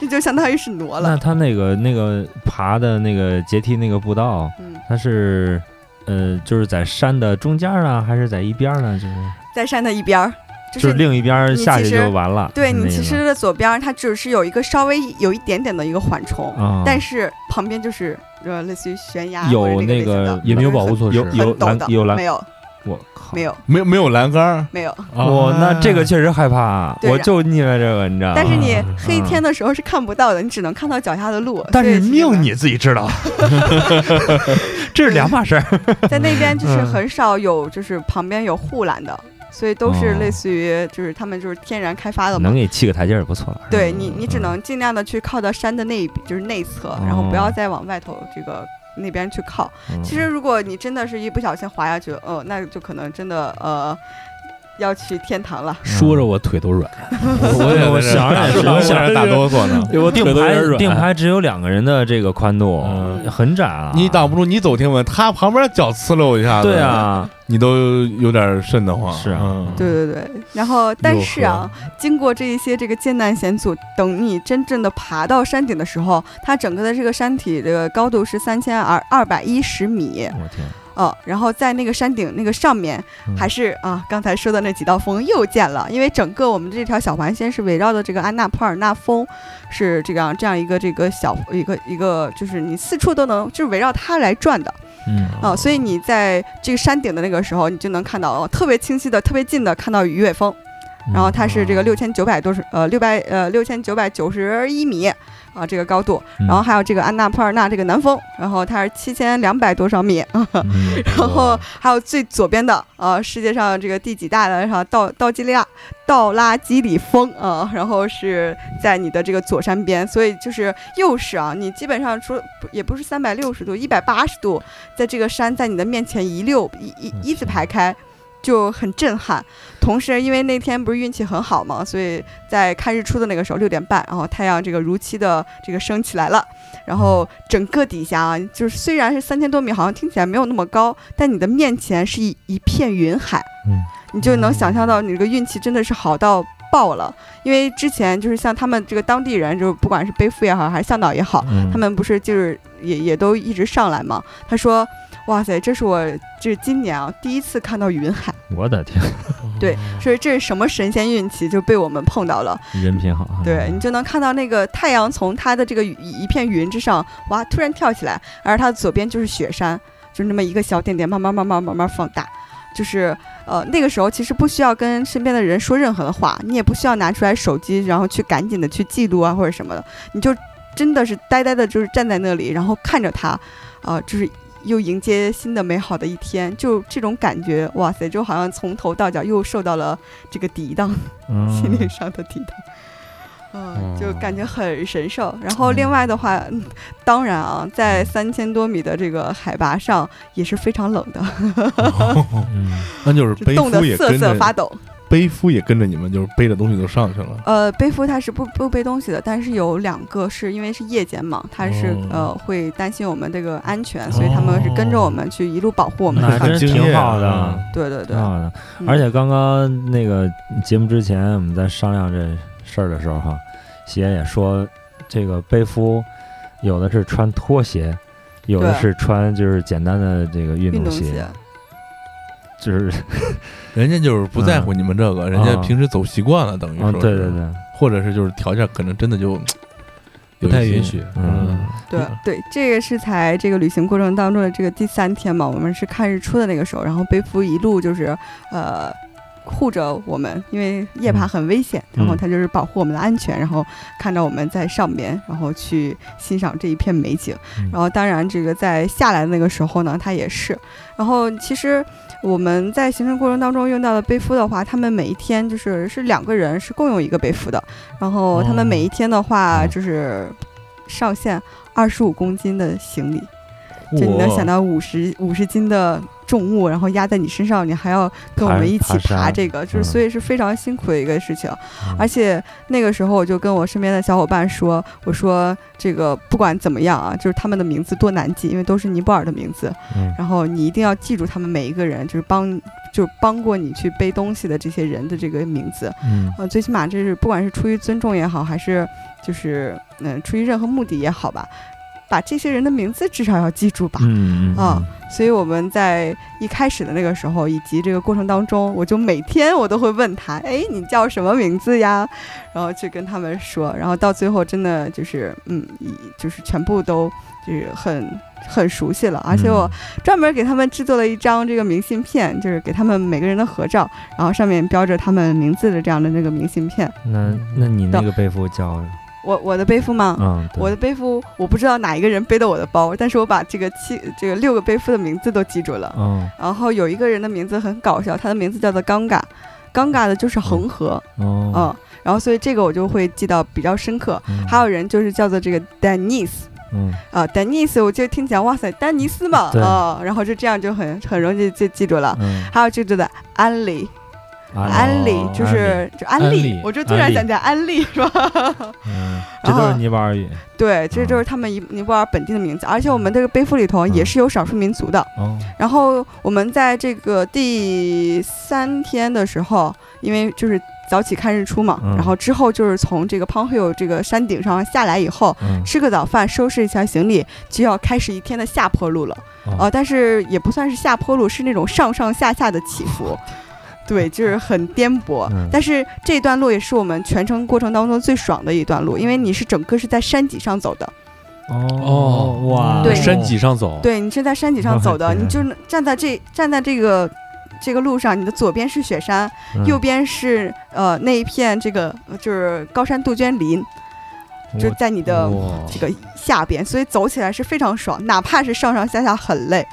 这 就相当于是挪了。那它那个那个爬的那个阶梯那个步道，嗯，它是呃就是在山的中间呢，还是在一边呢？就是在山的一边儿，就就是是另一边你下去就完了。对你其实的左边儿它只是有一个稍微有一点点的一个缓冲，啊，但是旁边就是呃类似于悬崖有那那个也没有保护措施有有有栏没，有我靠，没有没有没有栏杆儿，没有。哇，那这个确实害怕，对我就腻歪这个，你知道吗？但是你嗯黑天的时候是看不到的，你只能看到脚下的路。但是命你自己知道，这是两码事儿。在那边就是嗯很少有就是旁边有护栏的，所以都是哦类似于就是他们就是天然开发的嘛能。给你砌个台阶儿也不错了。对你，你只嗯能尽量的去靠到山的那一就是内侧，然后不要再往外头这个那边去靠。嗯其实如果你真的是一不小心滑下去，哦，那就可能真的呃要去天堂了。说着我腿都软，我也我想着也是我想着打哆嗦呢。我定腿都有点软。排定排只有两个人的这个宽度，嗯很窄啊。你挡不住，你走天文，他旁边脚呲溜一下子，对，啊，你都有点瘆得慌。是啊嗯对对对，然后但是啊，经过这一些这个艰难险阻，等你真正的爬到山顶的时候，它整个的这个山体这个高度是三千二二百一十米，我天，哦，然后在那个山顶那个上面，嗯。还是啊刚才说的那几道峰又见了，因为整个我们这条小环线是围绕的这个安娜普尔纳峰，是这样这样一个这个小一个一个，就是你四处都能就是围绕它来转的。嗯。啊，所以你在这个山顶的那个时候，你就能看到、哦、特别清晰的、特别近的看到鱼尾峰，然后它是这个六千九百多十呃六百呃六千九百九十一米啊这个高度，嗯。然后还有这个安纳普尔纳这个南峰，然后它是七千两百多少米，嗯 然后还有最左边的呃世界上这个第几大的？哈道道基利亚道拉基里峰啊、然后是在你的这个左山边，所以就是又是啊，你基本上说不也不是三百六十度，一百八十度，在这个山在你的面前一溜一一一字排开。就很震撼，同时因为那天不是运气很好嘛，所以在看日出的那个时候六点半，然后太阳这个如期的这个升起来了，然后整个底下啊，就是虽然是三千多米，好像听起来没有那么高，但你的面前是一一片云海，嗯，你就能想象到你这个运气真的是好到爆了。因为之前就是像他们这个当地人，就是不管是背负也好，还是向导也好，嗯他们不是就是也也都一直上来嘛。他说：“哇塞，这是我这是今年啊第一次看到云海，我的天，对，所以这是什么神仙运气就被我们碰到了。人品好，对你就能看到那个太阳从它的这个一一片云之上，哇，突然跳起来，而它的左边就是雪山，就那么一个小点点，慢慢慢慢慢慢放大。就是呃，那个时候其实不需要跟身边的人说任何的话，你也不需要拿出来手机，然后去赶紧的去记录啊或者什么的，你就真的是呆呆的，就是站在那里，然后看着它，呃，就是又迎接新的美好的一天，就这种感觉，哇塞，就好像从头到脚又受到了这个抵挡。嗯心灵上的抵挡。嗯，就感觉很神圣。然后另外的话，嗯当然啊，在三千多米的这个海拔上也是非常冷的，嗯那就是背冻得瑟瑟发抖。背夫也跟着你们，就是背着东西都上去了。呃，背夫他是不不背东西的，但是有两个是因为是夜间嘛，他是、哦。呃会担心我们这个安全，所以他们是跟着我们去一路保护我们。那还真挺好的。啊。对对对。挺，好的，嗯。而且刚刚那个节目之前我们在商量这事儿的时候哈，喜爷也说，这个背夫有的是穿拖鞋，有的是穿就是简单的这个运动运动鞋，就是 人家就是不在乎你们这个，人家平时走习惯了，等于啊，说是对对。对，或者是就是条件可能真的就不太允许嗯。对对，这个是才这个旅行过程当中的这个第三天嘛，我们是看日出的那个时候，然后背夫一路就是呃护着我们，因为夜爬很危险，然后嗯他就是保护我们的安全，然后看着我们在上面，然后去欣赏这一片美景。嗯。然后当然这个在下来的那个时候呢，他也是。然后其实我们在行程过程当中用到的背夫的话，他们每一天就是是两个人是共用一个背夫的，然后他们每一天的话哦。就是上限二十五公斤的行李，就你能想到五十五十斤的重物，然后压在你身上，你还要跟我们一起爬这个，就是嗯所以是非常辛苦的一个事情。嗯而且那个时候我就跟我身边的小伙伴说，我说这个不管怎么样啊，就是他们的名字多难记，因为都是尼泊尔的名字，嗯然后你一定要记住他们每一个人，就是帮就是帮过你去背东西的这些人的这个名字。嗯呃，最起码这是不管是出于尊重也好，还是就是嗯、出于任何目的也好吧，把这些人的名字至少要记住吧。嗯嗯啊所以我们在一开始的那个时候，以及这个过程当中，我就每天我都会问他，哎，你叫什么名字呀？然后去跟他们说，然后到最后真的就是，嗯，一就是全部都就是很很熟悉了，而且我专门给他们制作了一张这个明信片，就是给他们每个人的合照，然后上面标着他们名字的这样的那个明信片。那那你那个背负叫我我的背夫吗？嗯，我的背夫，我不知道哪一个人背的我的包，但是我把这个七这个六个背夫的名字都记住了。嗯然后有一个人的名字很搞笑，他的名字叫做刚嘎，刚嘎的就是恒河，哦嗯，然后所以这个我就会记到比较深刻。嗯还有人就是叫做这个 Denise 嗯啊，Denise，我就听起来哇塞，丹尼斯嘛对啊，然后就这样就很很容易就记住了。嗯，还有这个的安利，安安利哦就是就安安利利，我就突然想起来安利是吧？嗯，这都是尼泊尔语对，这就是他们尼尼泊尔本地的名字，而且我们这个背负里头也是有少数民族的。哦，然后我们在这个第三天的时候，因为就是早起看日出嘛，嗯。然后之后就是从这个 p o n Hill 这个山顶上下来以后，嗯。吃个早饭，收拾一下行李，就要开始一天的下坡路了。哦。呃，但是也不算是下坡路，是那种上上下下的起伏。对，就是很颠簸，嗯但是这段路也是我们全程过程当中最爽的一段路，因为你是整个是在山脊上走的，哦哇，对山脊上走，对你是在山脊上走的，你就站在这站在这个这个路上，你的左边是雪山，嗯右边是呃那一片这个呃就是高山杜鹃林，就在你的这个下边，所以走起来是非常爽，哪怕是上上下下很累。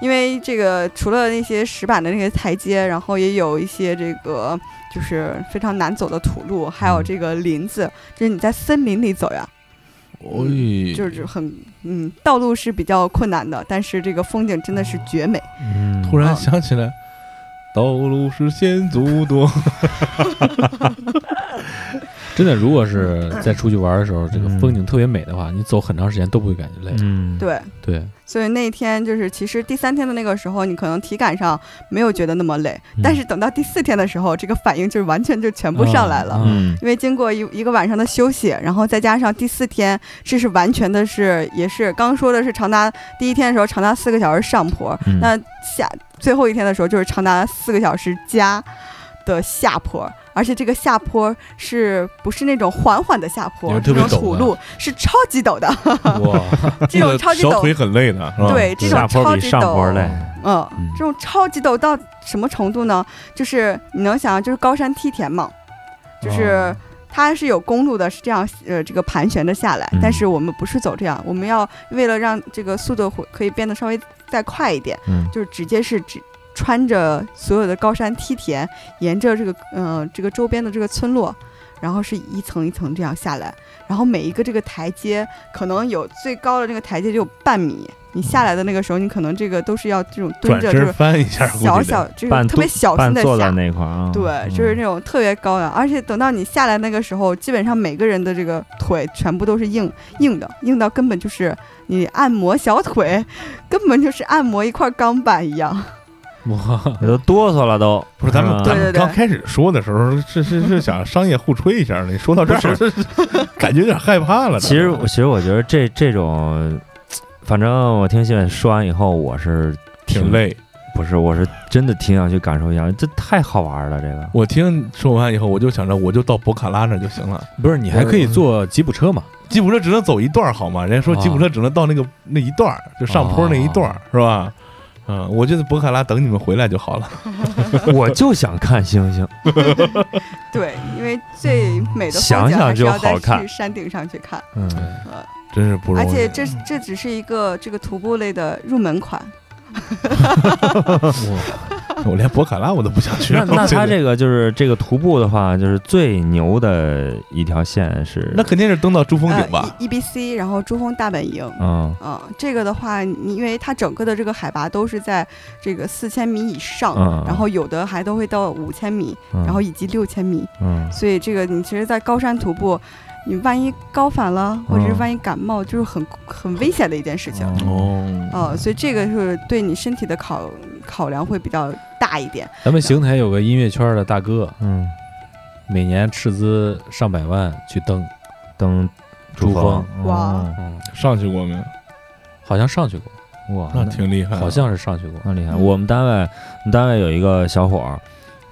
因为这个除了那些石板的那些台阶，然后也有一些这个就是非常难走的土路，还有这个林子，就是你在森林里走呀，哦，就是很嗯，道路是比较困难的，但是这个风景真的是绝美。嗯突然想起来，道路是先祖多。真的，如果是在出去玩的时候，这个嗯风景特别美的话，你走很长时间都不会感觉累。嗯，对，对，所以那一天就是，其实第三天的那个时候，你可能体感上没有觉得那么累，嗯。但是等到第四天的时候，这个反应就完全就全部上来了。嗯。因为经过一一个晚上的休息，然后再加上第四天，这是完全的是也是刚说的是长达第一天的时候长达四个小时上坡，嗯。那下最后一天的时候就是长达四个小时加的下坡。而且这个下坡是不是那种缓缓的下坡？那特别陡的种土路，是超级陡的。哇，这种超级陡小腿很累的，对，这种下坡比超级陡，上坡累，嗯嗯，这种超级陡到什么程度呢？就是你能想象，就是高山梯田嘛，就是哦它是有公路的，是这样呃这个盘旋着下来，嗯但是我们不是走这样，我们要为了让这个速度会可以变得稍微再快一点，嗯就是直接是直穿着所有的高山梯田，沿着这个呃这个周边的这个村落。然后是一层一层这样下来，然后每一个这个台阶可能有最高的那个台阶就有半米，你下来的那个时候，你可能这个都是要这种蹲着就是翻一下，小小就是特别小心的下对，嗯就是那种特别高的，而且等到你下来那个时候，基本上每个人的这个腿全部都是硬硬的，硬到根本就是你按摩小腿，根本就是按摩一块钢板一样。哇，也都哆嗦了都，不是咱们咱们对对对刚开始说的时候是是是想商业互吹一下，你说到这儿 感觉有点害怕了。其实我其实我觉得这这种，反正我听新闻说完以后，我是挺，累。不是，我是真的挺想去感受一下，这太好玩了，这个。我听说完以后，我就想着我就到博卡拉那儿就行了。不是你还可以坐吉普车嘛？吉普车只能走一段儿好吗？人家说吉普车只能到那个那一段儿，就上坡那一段儿，是吧？嗯，我就在博卡拉等你们回来就好了。我就想看星星，对，因为最美的想想就要看去山顶上去看，嗯，呃，真是不容易。而且这这只是一个这个徒步类的入门款。我连博卡拉我都不想去。那那我觉得它这个就是这个徒步的话，就是最牛的一条线是那肯定是登到珠峰顶吧？呃、E E B C，然后珠峰大本营。嗯嗯，这个的话，你因为它整个的这个海拔都是在这个四千米以上，嗯，然后有的还都会到五千米，嗯然后以及六千米，嗯所以这个你其实，在高山徒步，你万一高反了，或者是嗯万一感冒，就是很很危险的一件事情。哦，呃，所以这个是对你身体的考考量会比较大一点。咱们邢台有个音乐圈的大哥，嗯，每年斥资上百万去登，登珠峰。哇。上去过没有？好像上去过，哇，那挺厉害的。好像是上去过。那厉害！嗯。我们单位，我们单位有一个小伙儿，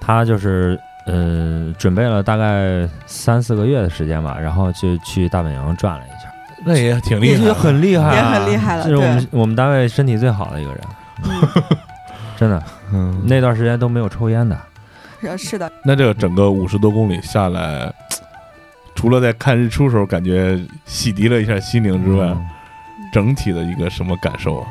他就是呃，准备了大概三四个月的时间吧，然后就去大本营转了一圈，那也挺厉害也，很厉害啊，也很厉害了这是我们我们单位身体最好的一个人，真的，嗯，那段时间都没有抽烟的。呃是的，那这个整个五十多公里下来，除了在看日出时候感觉洗涤了一下心灵之外，嗯整体的一个什么感受啊？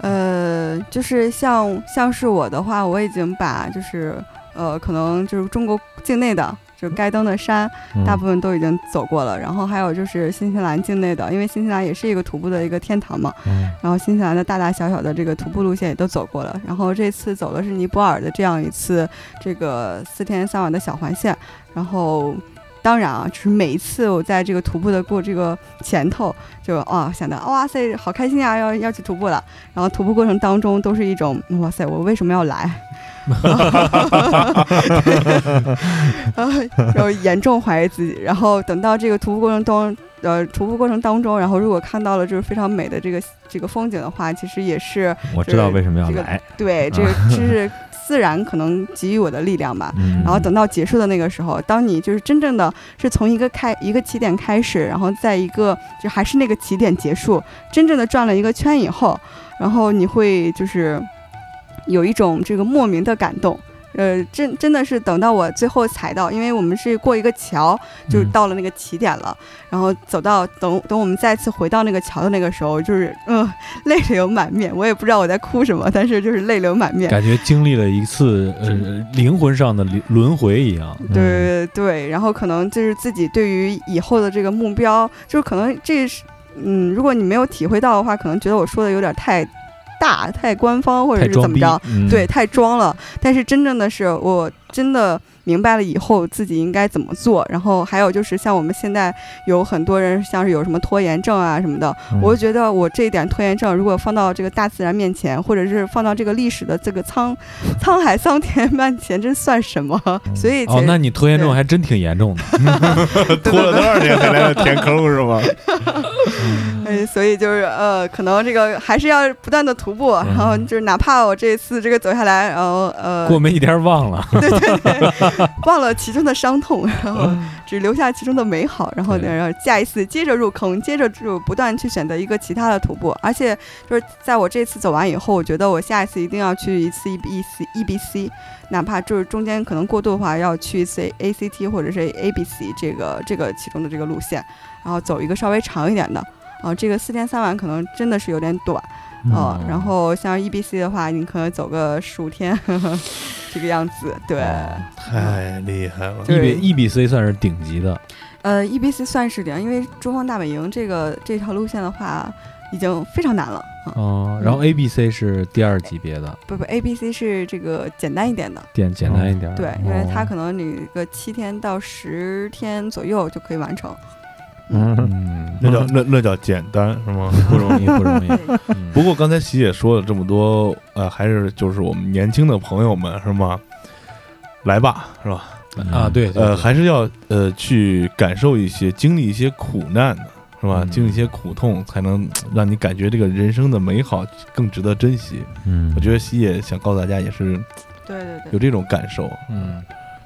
呃，就是像像是我的话，我已经把就是呃，可能就是中国境内的。就该登的山，嗯。大部分都已经走过了，然后还有就是新西兰境内的，因为新西兰也是一个徒步的一个天堂嘛，嗯。然后新西兰的大大小小的这个徒步路线也都走过了，然后这次走的是尼泊尔的这样一次这个四天三晚的小环线，然后当然啊，就是每一次我在这个徒步的过这个前头，就啊想到哇塞，好开心啊，要要去徒步了，然后徒步过程当中都是一种哇塞，我为什么要来？然后然后严重怀疑自己，然后等到这个徒步过程中，呃，徒步过程当中，然后如果看到了就是非常美的这个这个风景的话，其实也是我知道为什么要这个来。对这个就是自然可能给予我的力量吧。嗯，然后等到结束的那个时候，当你就是真正的是从一个开一个起点开始，然后在一个就还是那个起点结束，真正的转了一个圈以后，然后你会就是有一种这个莫名的感动。呃，真真的是等到我最后踩到，因为我们是过一个桥，就是到了那个起点了，然后走到等等我们再次回到那个桥的那个时候，就是嗯、泪流满面，我也不知道我在哭什么，但是就是泪流满面。感觉经历了一次呃灵魂上的轮轮回一样。对对对，然后可能就是自己对于以后的这个目标，就是可能这是，嗯，如果你没有体会到的话，可能觉得我说的有点太大、太官方，或者是怎么着，，嗯对，太装了。但是真正的是，我真的明白了以后自己应该怎么做。然后还有就是，像我们现在有很多人，像是有什么拖延症啊什么的，嗯我就觉得我这一点拖延症，如果放到这个大自然面前，或者是放到这个历史的这个沧 沧海桑田面前，这算什么？所以哦，那你拖延症还真挺严重的。拖了多少年才来到填坑是吗？哎，所以就是呃，可能这个还是要不断的徒步，然后就是哪怕我这次这个走下来，然后呃，过没一天忘了。对对对，忘了其中的伤痛，然后只留下其中的美好，然后对然后下一次接着入坑，接着就不断去选择一个其他的徒步，而且就是在我这次走完以后，我觉得我下一次一定要去一次 E B C E B C，哪怕就是中间可能过渡的话，要去一次 A C T 或者是 A B C 这个这个其中的这个路线，然后走一个稍微长一点的。啊、这个四天三晚可能真的是有点短，哦，然后像 E B C 的话，你可能走个十五天，呵 呵这个样子。对，太厉害了！E B E B C 算是顶级的，呃，E B C 算是顶，因为珠峰大本营这个这条路线的话，已经非常难了。嗯、哦，然后 A B C 是第二级别的，不不，A B C 是这个简单一点的，简简单一点。对，因为它哦可能你个七天到十天左右就可以完成。嗯，嗯，那叫那那叫简单是吗？不容易，不容易。不过刚才喜姐说了这么多，呃，还是就是我们年轻的朋友们是吗？来吧，是吧？啊，对，呃，还是要呃去感受一些、经历一些苦难的，是吧？嗯经历一些苦痛，才能让你感觉这个人生的美好更值得珍惜。嗯，我觉得喜姐想告诉大家，也是对对对有这种感受，嗯，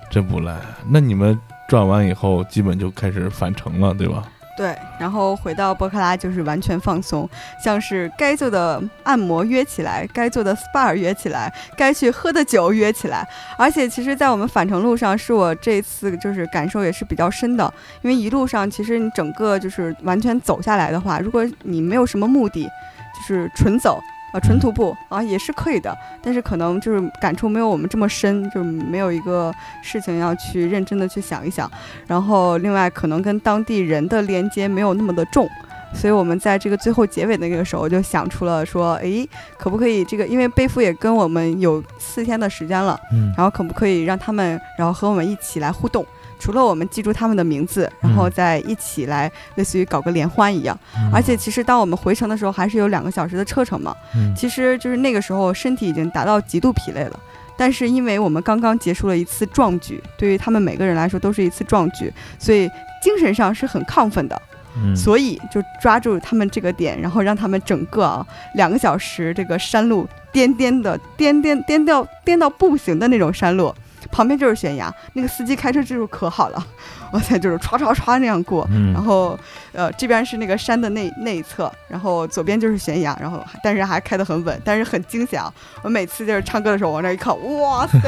真不赖。那你们转完以后，基本就开始返程了，对吧？对，然后回到博克拉就是完全放松，像是该做的按摩约起来，该做的 SPA 约起来，该去喝的酒约起来。而且其实，在我们返程路上，是我这次就是感受也是比较深的，因为一路上其实你整个就是完全走下来的话，如果你没有什么目的，就是纯走。啊，纯徒步啊也是可以的，但是可能就是感触没有我们这么深，就没有一个事情要去认真的去想一想。然后另外可能跟当地人的连接没有那么的重，所以我们在这个最后结尾的那个时候就想出了说，诶，可不可以这个，因为背夫也跟我们有四天的时间了，嗯然后可不可以让他们，然后和我们一起来互动。除了我们记住他们的名字，然后再一起来，类似于搞个联欢一样。而且其实当我们回程的时候，还是有两个小时的车程嘛。嗯其实就是那个时候身体已经达到极度疲累了，但是因为我们刚刚结束了一次壮举，对于他们每个人来说都是一次壮举，所以精神上是很亢奋的。嗯所以就抓住他们这个点，然后让他们整个啊两个小时这个山路颠颠的颠颠颠到颠到不行的那种山路，旁边就是悬崖，那个司机开车技术可好了，哇塞，就是唰唰唰那样过，嗯然后呃这边是那个山的那那一侧，然后左边就是悬崖，然后但是还开得很稳，但是很惊险啊！我每次就是唱歌的时候往那一靠，哇塞，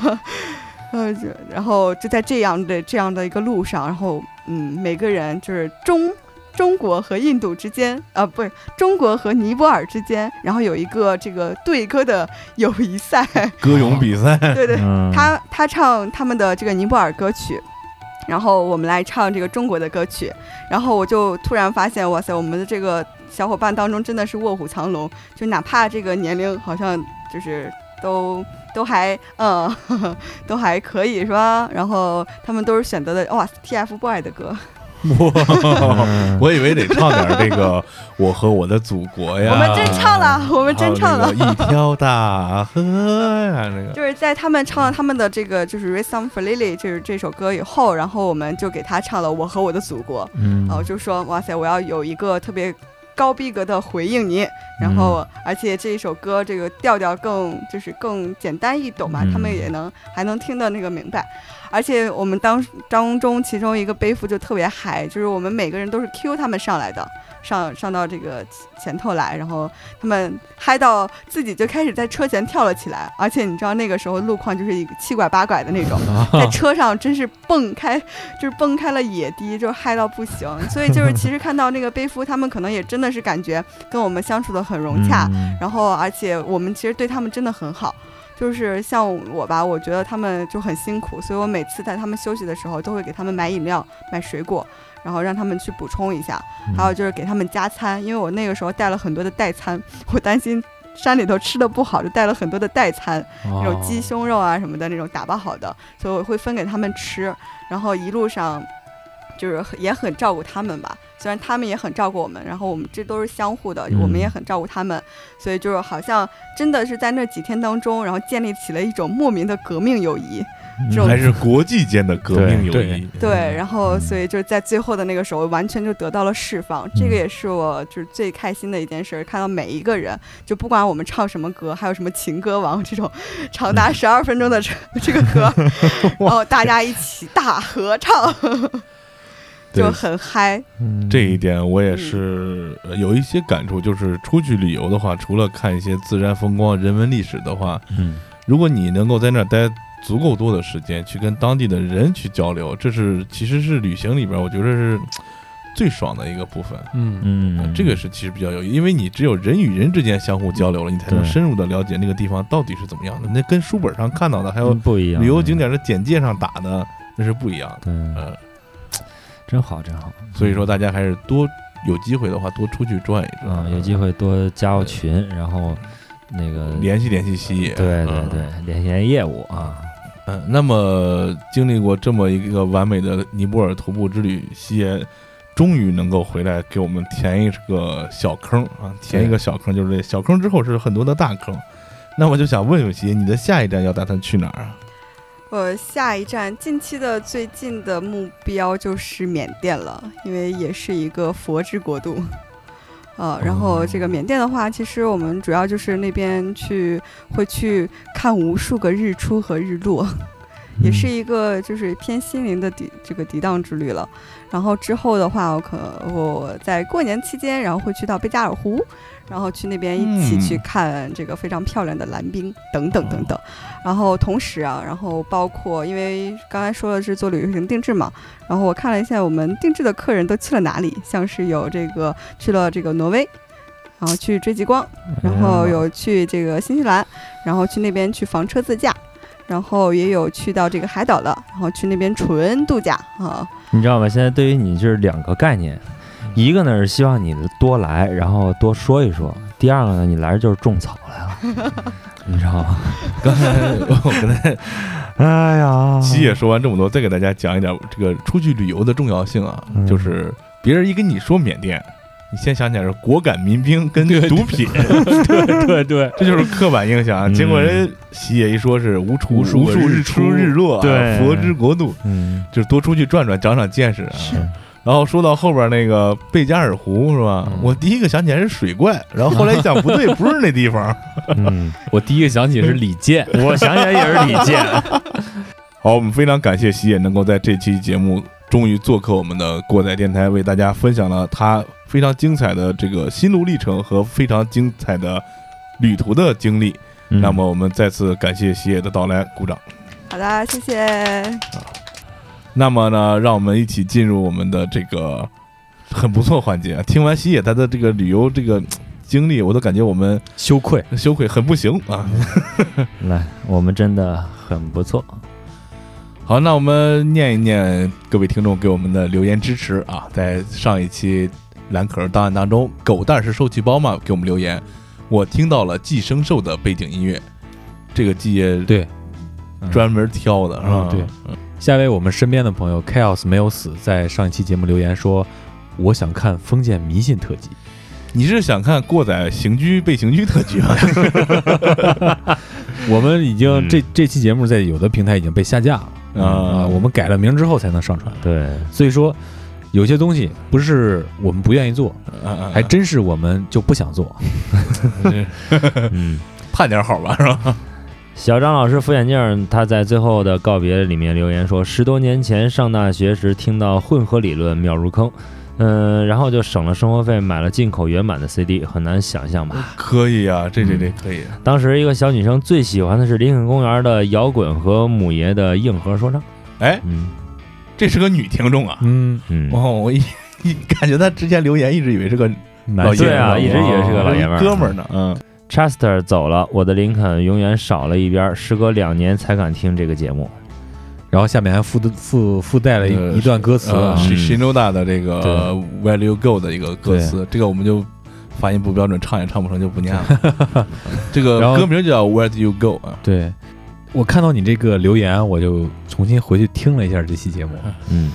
呃，就然后就在这样的这样的一个路上，然后嗯，每个人就是中中国和印度之间，啊，不是中国和尼泊尔之间，然后有一个这个对歌的友谊赛，歌咏比赛，对对，嗯，他他唱他们的这个尼泊尔歌曲，然后我们来唱这个中国的歌曲，然后我就突然发现，哇塞，我们的这个小伙伴当中真的是卧虎藏龙，就哪怕这个年龄好像就是都都还嗯呵呵都还可以是吧？然后他们都是选择的哇 TFBOY 的歌，嗯 我以为得唱点这个“我和我的祖国”呀，我们真唱了，我们真唱了一条大河呀，那个。就是在他们唱了他们的这个就是《Raise Some for Lily》就是这首歌以后，然后我们就给他唱了《我和我的祖国》，嗯。然后就说哇塞，我要有一个特别高逼格的回应你，然后而且这一首歌这个调调更就是更简单易懂嘛，嗯。他们也能还能听得那个明白，而且我们当当中其中一个背负就特别嗨，就是我们每个人都是 Q 他们上来的。上上到这个前头来，然后他们嗨到自己就开始在车前跳了起来，而且你知道那个时候路况就是一个七拐八拐的那种，在车上真是蹦开，就是蹦开了野迪，就嗨到不行。所以就是其实看到那个背夫，他们可能也真的是感觉跟我们相处的很融洽，嗯然后而且我们其实对他们真的很好。就是像我吧，我觉得他们就很辛苦，所以我每次在他们休息的时候，都会给他们买饮料、买水果，然后让他们去补充一下。还有就是给他们加餐，因为我那个时候带了很多的代餐，我担心山里头吃的不好，就带了很多的代餐。那种鸡胸肉啊什么的那种打包好的，所以我会分给他们吃。然后一路上就是也很照顾他们吧，虽然他们也很照顾我们，然后我们这都是相互的，嗯我们也很照顾他们，所以就是好像真的是在那几天当中，然后建立起了一种莫名的革命友谊。这种还是国际间的革命友对。谊。对，然后嗯。所以就是在最后的那个时候，完全就得到了释放。这个也是我就是最开心的一件事儿，看到每一个人，就不管我们唱什么歌，还有什么情歌王这种长达十二分钟的这这个歌，然后大家一起大合唱，就很嗨。嗯。这一点我也是呃有一些感触，就是出去旅游的话，除了看一些自然风光、人文历史的话，嗯。如果你能够在那儿待足够多的时间，去跟当地的人去交流，这是其实是旅行里边我觉得是最爽的一个部分。嗯嗯，这个是其实比较有意义，因为你只有人与人之间相互交流了，你才能深入的了解那个地方到底是怎么样的。那跟书本上看到的，还有嗯不一样，旅游景点的简介上打的，那是不一样的。对，嗯，真好真好。所以说大家还是多有机会的话，多出去转一转，嗯，有机会多加入群，然后那个联系联系西野。对对嗯对，联系联系业务啊。嗯，那么经历过这么一个完美的尼泊尔徒步之旅，西野终于能够回来给我们填一个小坑啊，填一个小坑，就是这小坑之后是很多的大坑。那我就想问问西野，你的下一站要打算去哪儿啊？我下一站近期的最近的目标就是缅甸了，因为也是一个佛之国度。呃，然后这个缅甸的话，其实我们主要就是那边去会去看无数个日出和日落，也是一个就是偏心灵的抵这个抵挡之旅了。然后之后的话，我可我在过年期间，然后会去到贝加尔湖，然后去那边一起去嗯看这个非常漂亮的蓝冰等等等等。然后同时啊，然后包括因为刚才说的是做旅行定制嘛，然后我看了一下我们定制的客人都去了哪里，像是有这个去了这个挪威。然后去追极光，然后有去这个新西兰，然后去那边去房车自驾，然后也有去到这个海岛的，然后去那边纯度假啊。你知道吗？现在对于你就是两个概念，一个呢是希望你多来，然后多说一说；第二个呢，你来就是种草来了，你知道吗？刚才我刚才哎呀，西野说完这么多，再给大家讲一点这个出去旅游的重要性啊，嗯就是别人一跟你说缅甸，你先想起来是果敢民兵跟 毒品，对对对，这就是刻板印象结果人喜野一说是无处无数无数日日出出日落啊，对。佛之国度，嗯，就是多出去转转，长长见识啊。是，然后说到后边那个贝加尔湖是吧？嗯。我第一个想起来是水怪，然后后来一想不对，不是那地方。嗯，我第一个想起是李健，我想起来也是李健，好，我们非常感谢喜野能够在这期节目终于做客我们的过载电台，为大家分享了他非常精彩的这个心路历程和非常精彩的旅途的经历。嗯那么我们再次感谢喜野的到来，鼓掌。好的，谢谢。那么呢，让我们一起进入我们的这个很不错环节。听完喜野他的这个旅游这个经历，我都感觉我们羞愧。羞愧很不行啊。来，我们真的很不错。好，那我们念一念各位听众给我们的留言支持啊。在上一期蓝壳儿档案当中，狗蛋是受气包吗？给我们留言，我听到了寄生兽的背景音乐，这个季爷对，专门挑的是吧？嗯对下一位我们身边的朋友 Chaos 没有死，在上一期节目留言说，我想看封建迷信特辑。你是想看过载刑拘被刑拘特辑吗？我们已经、嗯这这期节目在有的平台已经被下架了啊，我们改了名之后才能上传，对，所以说有些东西不是我们不愿意做，啊还真是我们就不想做。嗯。盼点好吧，是吧？小张老师副眼镜，他在最后的告别里面留言说：十多年前上大学时听到混合理论，秒入坑，嗯、然后就省了生活费，买了进口原版的 CD，很难想象吧？可以啊，这这这可以。当时一个小女生最喜欢的是林肯公园的摇滚和母爷的硬核说唱，哎，嗯这是个女听众啊！嗯，嗯，哦，我一一感觉她之前留言一直以为是个老爷对啊们儿一直以为是个老爷们儿哥们儿呢。嗯，Chester 走了，我的林肯永远少了一边儿，时隔两年才敢听这个节目。然后下面还附的附附带了一、呃一段歌词啊，是嗯新周大的这个 Where You Go 的一个歌词，这个我们就发音不标准，唱也唱不成就不念了。这个歌名就叫 Where Do You Go 啊。对。我看到你这个留言，我就重新回去听了一下这期节目，嗯，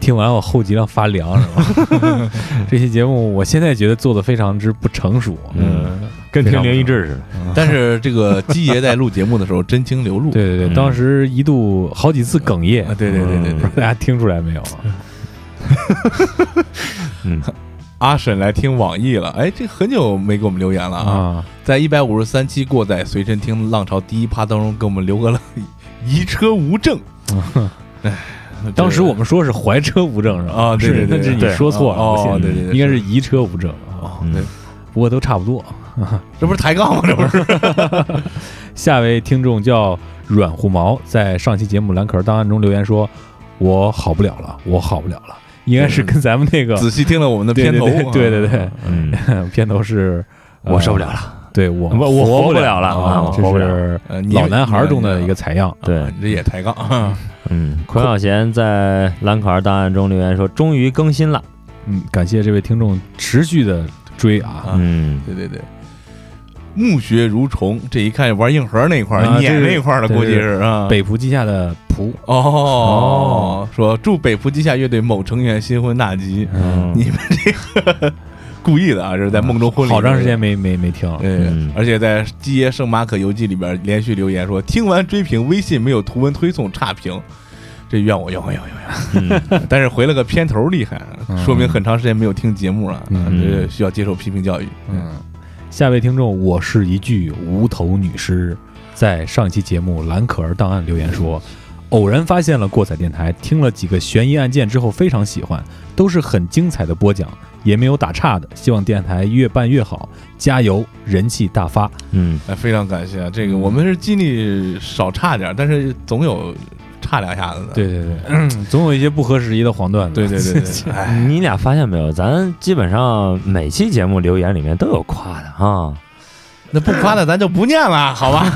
听完我后脊梁发凉，是吧？这期节目我现在觉得做的非常之不成熟，嗯，跟听灵异志似的。但是这个基爷在录节目的时候真情流露。对对对，嗯当时一度好几次哽咽啊，，对对对对对不知道大家听出来没有？嗯，阿婶来听网易了，哎，这很久没给我们留言了啊。啊，在一百五十三期过载随身听浪潮第一趴当中，给我们留个了移车无证。哎，当时我们说是怀车无证是吧？啊对对对是那是你说错了，哦对对对应该是移车无证啊，嗯对，不过都差不多。这不是抬杠吗？这不是？下位听众叫软乎毛，在上期节目蓝壳儿档案中留言说：“我好不了了，我好不了了。”应该是跟咱们那个仔细听了我们的片头，对对对嗯，片头是呃 我受不了了。对我我我活活不了了啊啊，这是呃，老男孩中的一个采样。对啊你这也抬杠啊。嗯，孔小贤在兰可儿档案中留言说：“终于更新了。嗯，感谢这位听众持续的追啊。啊嗯，对对对，暮雪如虫，这一看玩硬核那一块儿啊，撵那一块儿的，估计是啊。北浦记下的蒲，哦，说祝北服地下乐队某成员新婚大吉，嗯你们这个故意的啊，这是在梦中婚礼。好长时间。没没没听了。对嗯，而且在《基耶圣马可游记》里边连续留言说，听完追评微信没有图文推送差评，这怨我怨我怨我怨嗯我。但是回了个片头厉害，嗯说明很长时间没有听节目了，需要接受批评教育。嗯，下位听众，我是一具无头女尸，在上期节目蓝可儿档案留言说，偶然发现了过载电台，听了几个悬疑案件之后非常喜欢，都是很精彩的播讲，也没有打岔的。希望电台越办越好，加油，人气大发。嗯，哎，非常感谢啊！这个我们是尽力少差点，但是总有差两下子的。对对对，总有一些不合时宜的黄段子。对对对对 你俩发现没有？咱基本上每期节目留言里面都有夸的啊。那不夸的咱就不念了，好吧？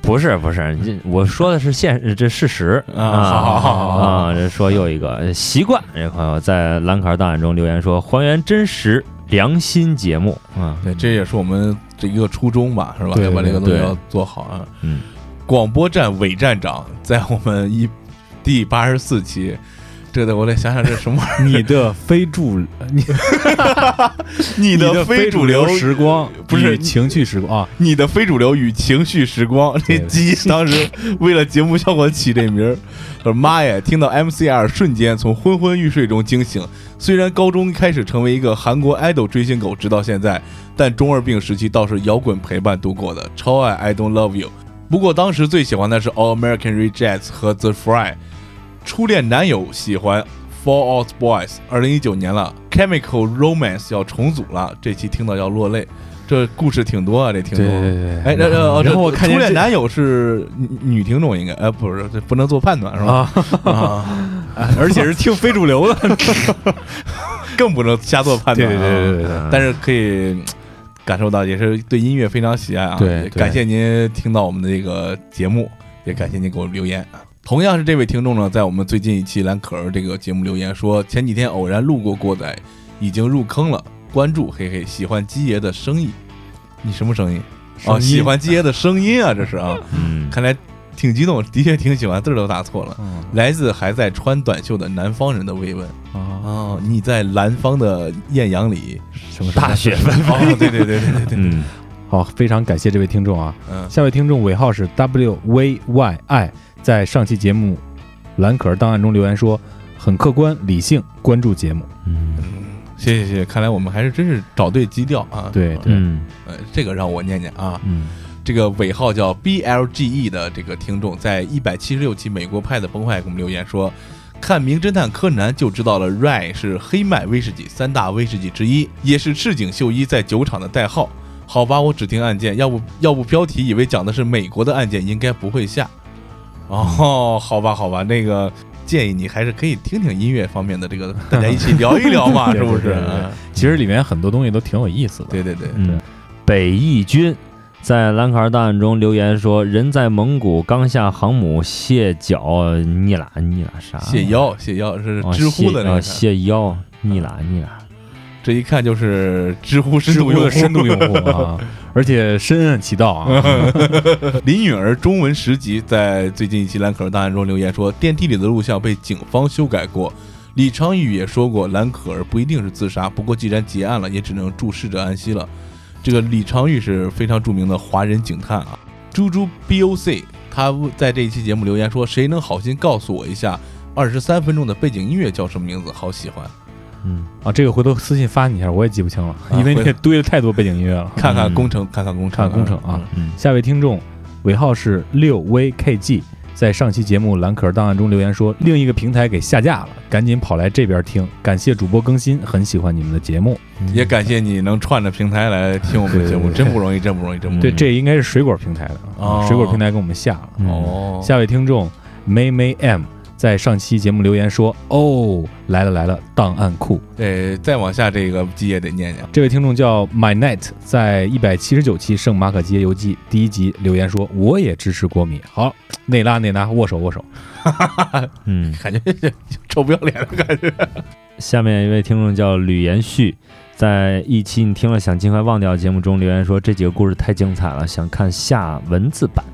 不 是不是，这我说的是现这事实啊好好好好好啊！这说又一个习惯，这朋友在蓝卡档案中留言说还原真实良心节目啊，对，这也是我们这一个初衷吧，是吧？对要把这个东西要做好啊。嗯，广播站伪站长在我们一第八十四期，这得我得想想这什么玩意儿？你的非主 你你的的非主主流时光不是情趣时光啊，你的非主流与情绪时光，这鸡当时为了节目效果起这名儿，我说妈呀！听到 MCR 瞬间从昏昏欲睡中惊醒。虽然高中开始成为一个韩国 idol 追星狗，直到现在，但中二病时期倒是摇滚陪伴度过的，超爱 I Don't Love You。不过当时最喜欢的是 All American Rejects 和 The Fry。初恋男友喜欢 Fall Out Boys。二零一九年了，Chemical Romance 要重组了，这期听到要落泪。这故事挺多啊，这听众。对哎，这这哦然后我看见初恋男友是女女听众，应该，哎，不是，这不能做判断是吧？啊，啊，而且是听非主流的。更不能瞎做判断。对对对对对但是可以嗯感受到，也是对音乐非常喜爱啊。对感谢您听到我们的这个节目，也感谢您给我留言。同样是这位听众呢，在我们最近一期蓝可儿这个节目留言说，前几天偶然路过过载，已经入坑了，关注，嘿嘿，喜欢鸡爷的声音。你什么声音？哦，声音喜欢鸡爷的声音啊，这是啊，嗯，看来挺激动，的确挺喜欢，字儿都打错了。嗯来自还在穿短袖的南方人的慰问。啊，哦，你在南方的艳阳里，什么大雪纷飞。哦，对对对对对对，嗯，好，非常感谢这位听众啊。嗯，下位听众尾号是 W V Y I，在上期节目蓝可儿档案中留言说，很客观理性关注节目。嗯谢谢谢谢，看来我们还是真是找对基调啊。对对，嗯呃，这个让我念念啊，嗯这个尾号叫 B L G E 的这个听众，在一百七十六期美国派的崩坏给我们留言说，看《名侦探柯南》就知道了，Rye 是黑麦威士忌三大威士忌之一，也是赤井秀一在酒厂的代号。好吧，我只听案件，要不要不标题以为讲的是美国的案件，应该不会下。哦，好吧，好吧，那个建议你还是可以听听音乐方面的这个，大家一起聊一聊嘛，是不是？其实里面很多东西都挺有意思的。对对对，嗯，北义军在兰卡尔档案中留言说，人在蒙古刚下航母卸脚尼拉尼拉啥？卸腰卸腰是哦知乎的那个，卸腰尼拉尼拉。这一看就是知乎深度用户深度用户啊，而且深谙其道啊。林允儿中文十级在最近一期蓝可儿档案中留言说，电梯里的录像被警方修改过。李昌钰也说过，蓝可儿不一定是自杀，不过既然结案了，也只能祝逝者安息了。这个李昌钰是非常著名的华人警探啊。猪猪 BOC 他在这一期节目留言说，谁能好心告诉我一下，二十三分钟的背景音乐叫什么名字？好喜欢，嗯，啊，这个回头私信发你一下，我也记不清了，啊因为你回堆了太多背景音乐了。看看嗯工程，看看工程，看工程啊下位听众尾号是六 VKG，在上期节目蓝壳儿档案中留言说，另一个平台给下架了，赶紧跑来这边听。感谢主播更新，很喜欢你们的节目。也感谢你能串着平台来听我们的节目，真不容易，真不容易，真不容易。对，这应该是水果平台的，哦水果平台给我们下了。嗯哦，下位听众 May May M 在上期节目留言说：“哦，来了来了，档案库。对，再往下这个基也得念念”。这位听众叫 My Night，在一百七十九期《圣马可街游记》第一集留言说：“我也支持国米。”好，内拉内拉，握手握手。嗯，感觉臭不要脸的感觉。下面一位听众叫吕延旭，在一期你听了想尽快忘掉节目中留言说，这几个故事太精彩了，想看下文字版。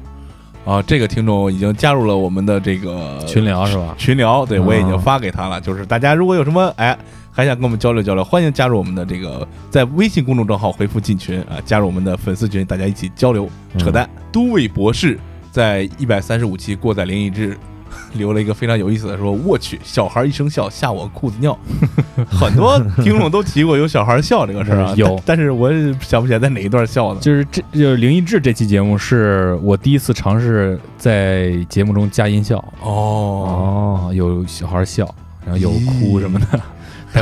啊，这个听众已经加入了我们的这个群聊是吧？群聊，对我已经哦发给他了。就是大家如果有什么哎还想跟我们交流交流，欢迎加入我们的这个在微信公众账号回复进群啊，加入我们的粉丝群，大家一起交流扯淡。都尉博士在一百三十五期过载灵异志。留了一个非常有意思的说，我去，小孩一声笑吓我裤子尿，很多听众都提过有小孩笑这个事儿啊，有但但是我想不起来在哪一段笑的。就是这就是灵异志这期节目是我第一次尝试在节目中加音效哦，哦，有小孩笑，然后有哭什么的。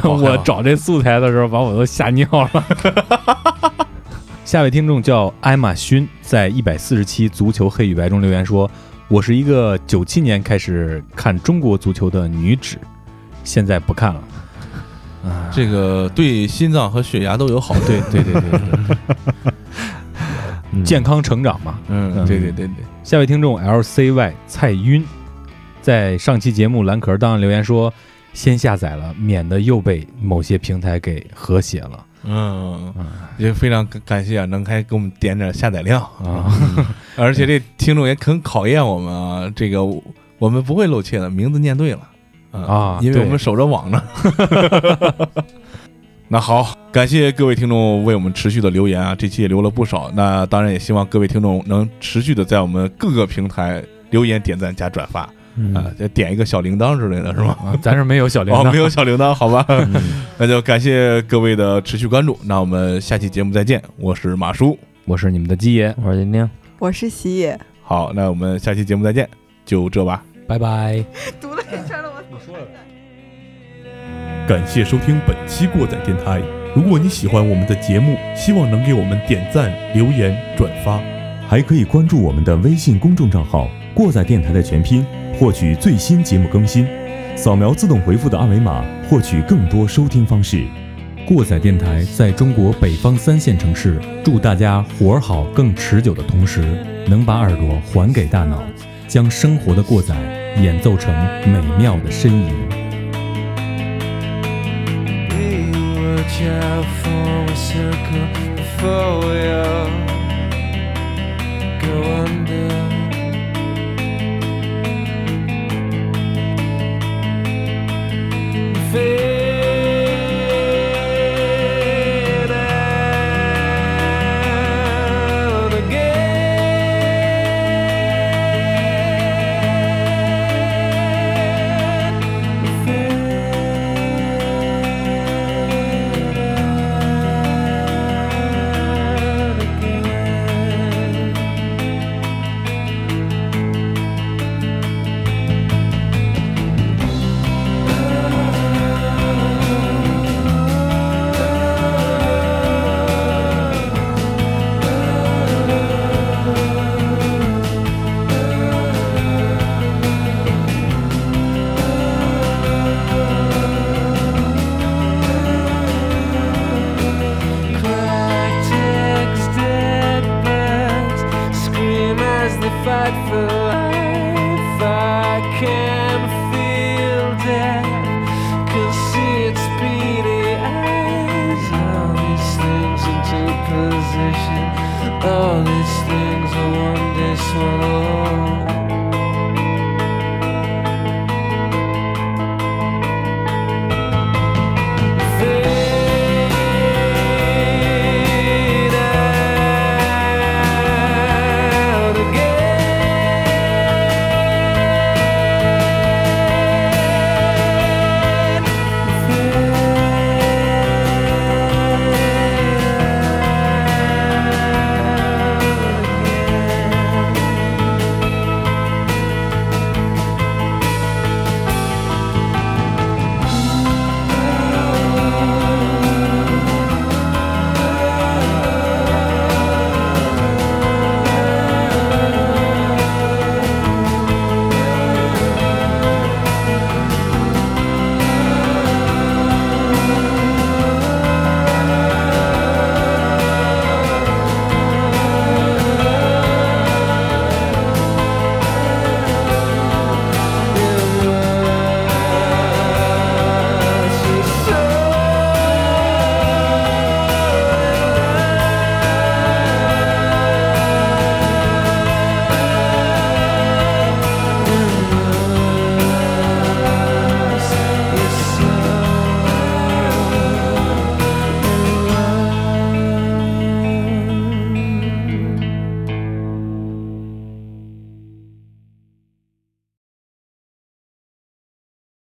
我找这素材的时候，把我都吓尿了。下位听众叫艾玛勋，在一百四十期足球黑与白中留言说：“我是一个九七年开始看中国足球的女子，现在不看了。”啊，这个对心脏和血压都有好处。对对对对对，嗯健康成长嘛。嗯，嗯对对对对，下位听众 L C Y 蔡晕，在上期节目蓝壳儿档案留言说：“先下载了，免得又被某些平台给和谐了。嗯，嗯也非常感感谢啊，能还给我们点点下载量啊，而且这听众也很考验我们啊，这个我们不会漏怯的，名字念对了啊因为我们守着网呢。那好，感谢各位听众为我们持续的留言啊，这期也留了不少。那当然也希望各位听众能持续的在我们各个平台留言、点赞加转发啊嗯，再点一个小铃铛之类的是吗？啊咱是没有小铃哦，铛，没有小铃铛，好吧。嗯 那就感谢各位的持续关注，那我们下期节目再见，我是马叔。我是你们的鸡爷，我是丁丁。我是喜野，好，那我们下期节目再见，就这吧。拜拜。读了一圈了，我你说了。感谢收听本期过载电台，如果你喜欢我们的节目，希望能给我们点赞、留言、转发。还可以关注我们的微信公众账号“过载电台”的全拼，获取最新节目更新。扫描自动回复的二维码，获取更多收听方式。过载电台在中国北方三线城市，祝大家活儿好、更持久的同时，能把耳朵还给大脑，将生活的过载演奏成美妙的呻吟。We say